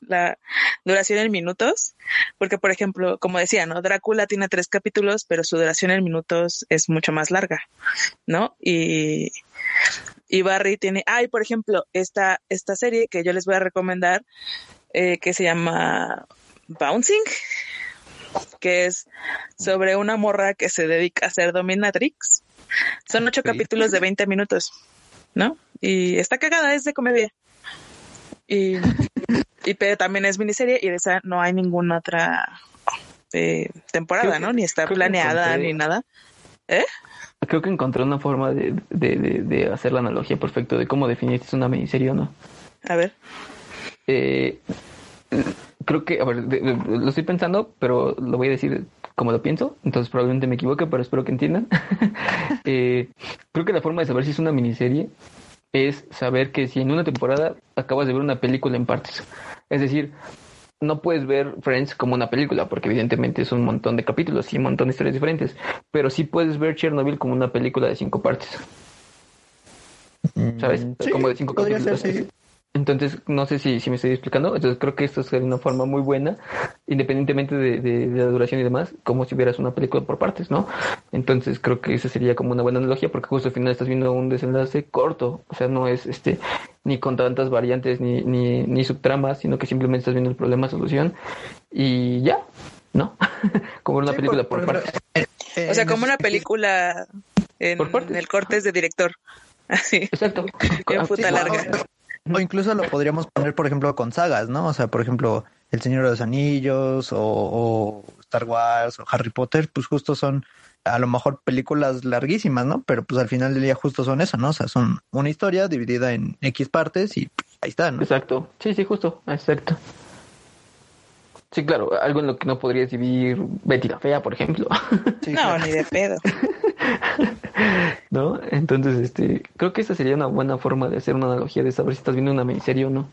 la duración en minutos, porque por ejemplo, como decía, ¿no? Drácula tiene tres capítulos, pero su duración en minutos es mucho más larga, ¿no? Y, y Barry tiene, ay, por ejemplo, esta, esta serie que yo les voy a recomendar, eh, que se llama Bouncing, que es sobre una morra que se dedica a ser dominatrix. Son ocho capítulos de 20 minutos, ¿no? Y está cagada, es de comedia. Y, y pero también es miniserie y de esa no hay ninguna otra eh, temporada, ¿no? Ni está planeada ni nada. ¿Eh? Creo que encontré una forma de, de, de, hacer la analogía perfecta de cómo definir si es una miniserie o no. A ver. Eh, creo que, a ver, lo estoy pensando, pero lo voy a decir como lo pienso, entonces probablemente me equivoque, pero espero que entiendan. Eh, creo que la forma de saber si es una miniserie es saber que si en una temporada acabas de ver una película en partes. Es decir, no puedes ver Friends como una película, porque evidentemente es un montón de capítulos y un montón de historias diferentes, pero sí puedes ver Chernobyl como una película de cinco partes. ¿Sabes? Mm, como de cinco capítulos. Entonces, no sé si, si me estoy explicando. Entonces, creo que esto sería una forma muy buena, independientemente de, la duración y demás, como si vieras una película por partes, ¿no? Entonces, creo que esa sería como una buena analogía, porque justo al final estás viendo un desenlace corto, o sea, no es este ni con tantas variantes ni, ni, ni subtramas, sino que simplemente estás viendo el problema, solución y ya, ¿no? como una película por, partes. o sea, como una película en, el cortes de director. Así. Exacto. En puta larga. O incluso lo podríamos poner, por ejemplo, con sagas, ¿no? O sea, por ejemplo, El Señor de los Anillos o, Star Wars o Harry Potter, pues justo son a lo mejor películas larguísimas, ¿no? Pero pues al final del día justo son eso, ¿no? O sea, son una historia dividida en X partes y pues, ahí está, ¿no? Exacto. Sí, sí, justo. Exacto. Sí, claro, algo en lo que no podrías vivir Betty la Fea, por ejemplo. no, ni de pedo. ¿No? Entonces, este, creo que esa sería una buena forma de hacer una analogía de saber si estás viendo una miniserie o no.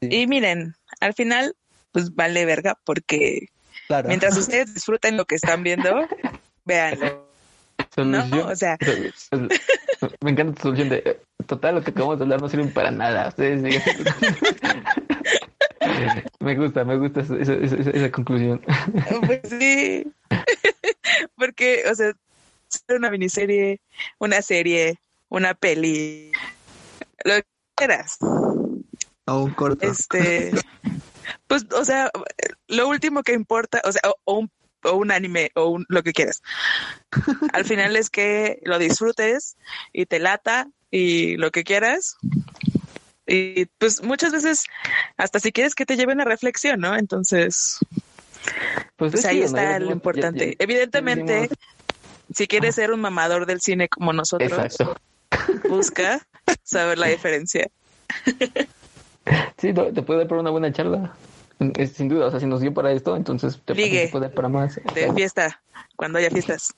Y miren, al final, pues vale verga porque Claro. mientras ustedes disfruten lo que están viendo, véanlo. Solución. No, o sea. Me encanta tu solución de. Total, lo que acabamos de hablar no sirve para nada. Ustedes digan. me gusta, me gusta esa, esa, esa, esa conclusión. Pues sí. Porque, o sea, una miniserie, una serie, una peli, lo que quieras. O un corto. Este, pues, o sea, lo último que importa, o sea, o, o un, o un anime, o un, lo que quieras. Al final es que lo disfrutes y te lata y lo que quieras. Y pues muchas veces, hasta si quieres que te lleven a reflexión, ¿no? Entonces, Pues, pues es ahí está lo importante. ya- Evidentemente, decimos- si quieres ser un mamador del cine como nosotros, Exacto. busca saber la diferencia. Sí, te puede dar para una buena charla. Sin duda, o sea, si nos dio para esto, entonces te Ligue. puede dar para más. De fiesta, cuando haya fiestas.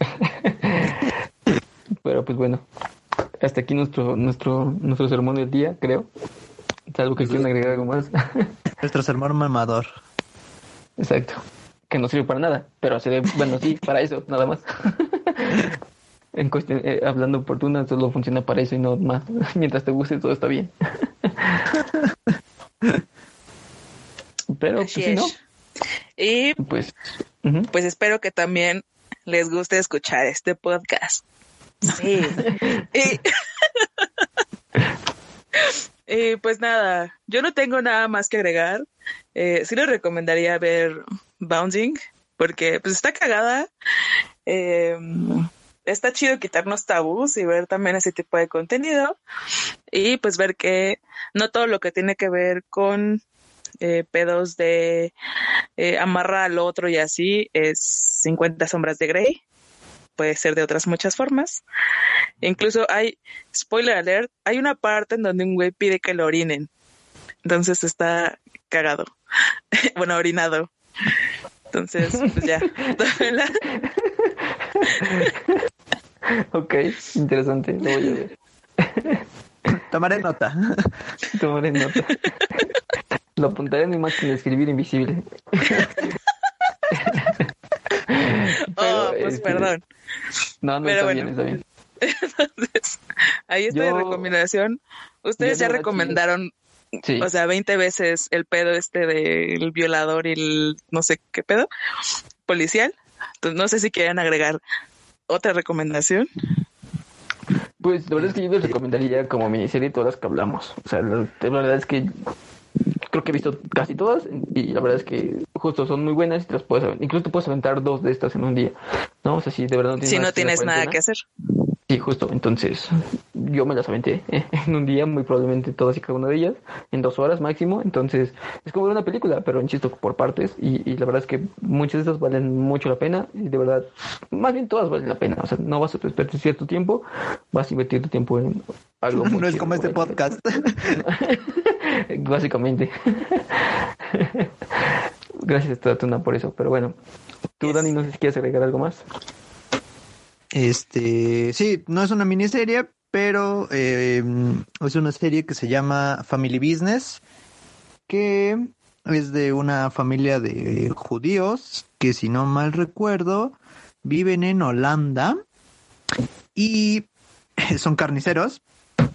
Pero pues bueno, hasta aquí nuestro nuestro nuestro sermón del día, creo. Salvo que quieran agregar algo más. Nuestro sermón mamador. Exacto. Que no sirve para nada, pero se debe, bueno, sí, para eso, nada más. en cuestión, eh, hablando oportuna, solo funciona para eso y no más. Mientras te guste, todo está bien. pero, pues sí, ¿no? Y Pues, pues espero que también les guste escuchar este podcast. Sí. y, pues nada, yo no tengo nada más que agregar. Eh, sí les recomendaría ver Bouncing, porque pues está cagada. Eh, está chido quitarnos tabús y ver también ese tipo de contenido. Y pues ver que no todo lo que tiene que ver con eh, pedos de eh, amarra al otro y así es 50 sombras de Grey. Puede ser de otras muchas formas. Incluso hay, spoiler alert, hay una parte en donde un güey pide que lo orinen. Entonces está cagado. bueno, orinado. Entonces, pues ya. Ok, interesante, lo voy a ver. Tomaré nota. Tomaré nota. Lo apuntaré en mi máquina de escribir invisible. oh, pues este, perdón. No, no Pero está bueno. bien, está bien. Entonces, ahí está Yo- de recomendación. Ustedes yo ya recomendaron, Sí. o sea, 20 veces el pedo este del violador y el no sé qué pedo policial. Entonces, no sé si quieren agregar otra recomendación. Pues la verdad es que yo les recomendaría como miniserie todas las que hablamos. O sea, la, la verdad es que creo que he visto casi todas y la verdad es que justo son muy buenas y te las puedes aventar. Incluso te puedes aventar dos de estas en un día. ¿No? O sea, si de verdad no tienes Si nada no que hacer en la tienes nada que hacer. Sí, justo. Entonces, yo me las aventé ¿eh? en un día, muy probablemente todas y cada una de ellas, en dos horas máximo. Entonces, es como ver una película, pero insisto, por partes. Y, y la verdad es que muchas de esas valen mucho la pena. Y de verdad, más bien todas valen la pena. O sea, no vas a desperdiciar tu tiempo, vas a invertir tu tiempo en algo. muy No es chido, como este podcast. Básicamente. Gracias, Tatuna, por eso. Pero bueno, tú. Dani, no sé si quieres agregar algo más. Este, sí, no es una miniserie, pero eh, es una serie que se llama Family Business, que es de una familia de judíos que, si no mal recuerdo, viven en Holanda y son carniceros.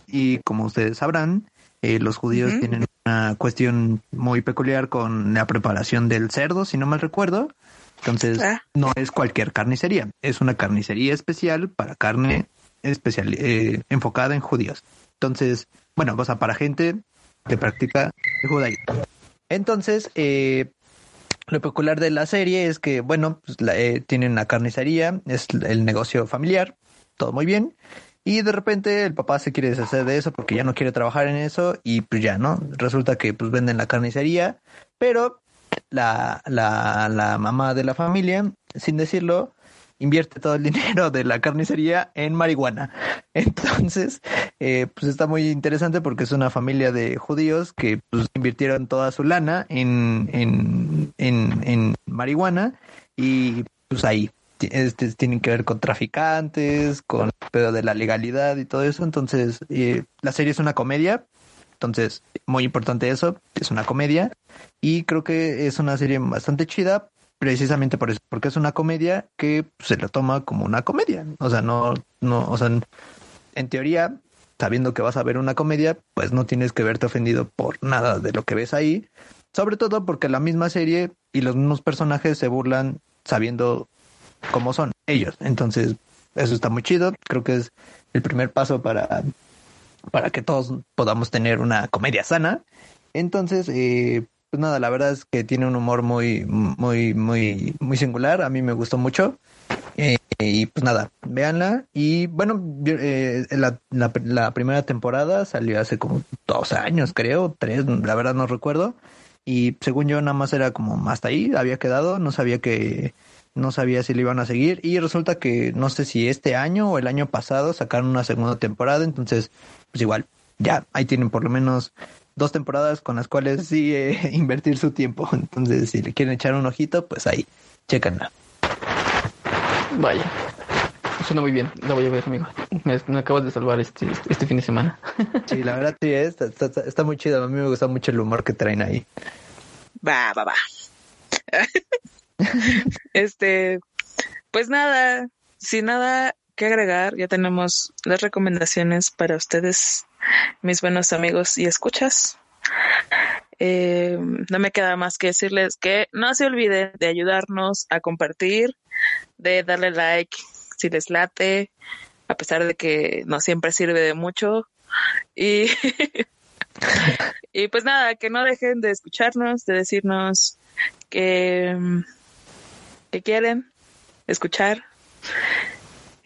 Y como ustedes sabrán, eh, los judíos tienen una cuestión muy peculiar con la preparación del cerdo, si no mal recuerdo. Entonces, Ah. no es cualquier carnicería, es una carnicería especial para carne especial, eh, enfocada en judíos. Entonces, bueno, o sea, para gente que practica el judaísmo. Entonces, eh, lo peculiar de la serie es que, bueno, pues, la- eh, tienen una carnicería, es el negocio familiar, todo muy bien. Y de repente el papá se quiere deshacer de eso porque ya no quiere trabajar en eso y pues ya, ¿no? Resulta que pues venden la carnicería, pero la, la, la mamá de la familia, sin decirlo, invierte todo el dinero de la carnicería en marihuana. Entonces, eh, pues está muy interesante porque es una familia de judíos que pues invirtieron toda su lana en, en, en, en marihuana y pues ahí este, tienen que ver con traficantes, con el pedo de la legalidad y todo eso. Entonces, eh, la serie es una comedia, Entonces, muy importante eso, es una comedia y creo que es una serie bastante chida precisamente por eso, porque es una comedia que se la toma como una comedia. O sea, no, no, o sea, en teoría, sabiendo que vas a ver una comedia, pues no tienes que verte ofendido por nada de lo que ves ahí. Sobre todo porque la misma serie y los mismos personajes se burlan sabiendo cómo son ellos. Entonces, eso está muy chido. Creo que es el primer paso para, para que todos podamos tener una comedia sana. Entonces, eh, pues nada, la verdad es que tiene un humor muy, muy, muy, muy singular. A mí me gustó mucho. Eh, y pues nada, véanla. Y bueno, eh, la, la, la, primera temporada salió hace como dos años, creo, tres, la verdad no recuerdo. Y según yo, nada más era como hasta ahí, había quedado, no sabía que, no sabía si le iban a seguir. Y resulta que no sé si este año o el año pasado sacaron una segunda temporada. Entonces, pues igual, ya, ahí tienen por lo menos dos temporadas con las cuales sí eh, invertir su tiempo. Entonces, si le quieren echar un ojito, pues ahí, chécanla. Vaya. Suena muy bien, la voy a ver, amigo. Me, acabas de salvar este, este fin de semana. Sí, la verdad sí, está, está, está muy chido. A mí me gusta mucho el humor que traen ahí. Va, va, va. este, pues nada, sin nada que agregar, ya tenemos las recomendaciones para ustedes, mis buenos amigos y escuchas. Eh, no me queda más que decirles que no se olviden de ayudarnos a compartir, de darle like si les late, a pesar de que no siempre sirve de mucho. Y, y pues nada, que no dejen de escucharnos, de decirnos que, que quieren escuchar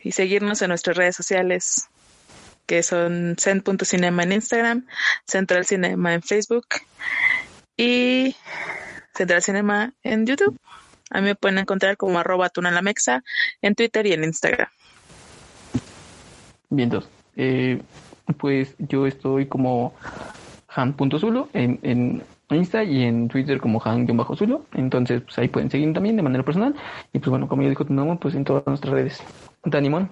y seguirnos en nuestras redes sociales que son cent.cinema en Instagram, Central Cinema en Facebook y Central Cinema en YouTube. A mí me pueden encontrar como arroba tunalamexa en Twitter y en Instagram. Bien, entonces, eh, pues yo estoy como han.zulo en, en Insta y en Twitter como han-zulo. Entonces, pues ahí pueden seguir también de manera personal. Y pues bueno, como ya dijo tu pues en todas nuestras redes. Danimón.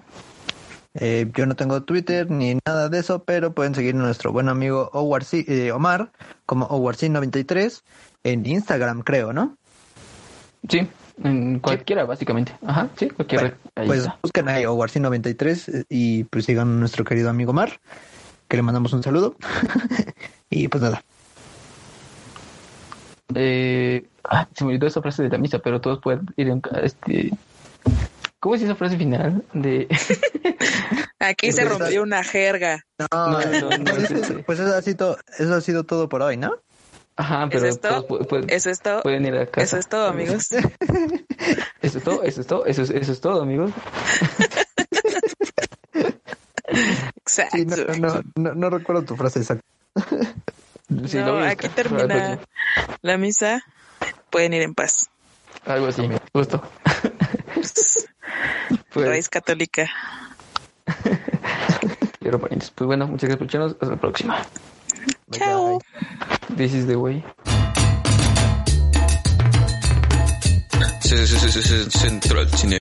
Eh, yo no tengo Twitter ni nada de eso, pero pueden seguir a nuestro buen amigo eh, Omar como Owarci93 en Instagram, creo, ¿no? Sí, en cualquiera, básicamente. Ajá, sí, cualquiera. pues busquen ahí Owarci93 eh, y pues sigan a nuestro querido amigo Omar, que le mandamos un saludo. y pues nada. Eh, ah, se me olvidó esa frase de la misa, pero todos pueden ir en este ¿Cómo es esa frase final de Aquí se rompió una jerga. No, no, no, pues eso ha sido eso ha sido todo por hoy, ¿no? Ajá, pero ¿Eso es todo? eso es todo. Pueden ir a casa. Eso es todo, amigos. eso es todo, eso es todo, eso es, eso es todo, amigos. Exacto. Sí, no, no, no, recuerdo tu frase exacta. Sí, no, aquí termina la misa. Pueden ir en paz. Algo así, justo. pues... Raíz católica. Pero pues bueno, muchas gracias por escucharnos. Hasta la próxima. Chao. This is the way. Central Cine.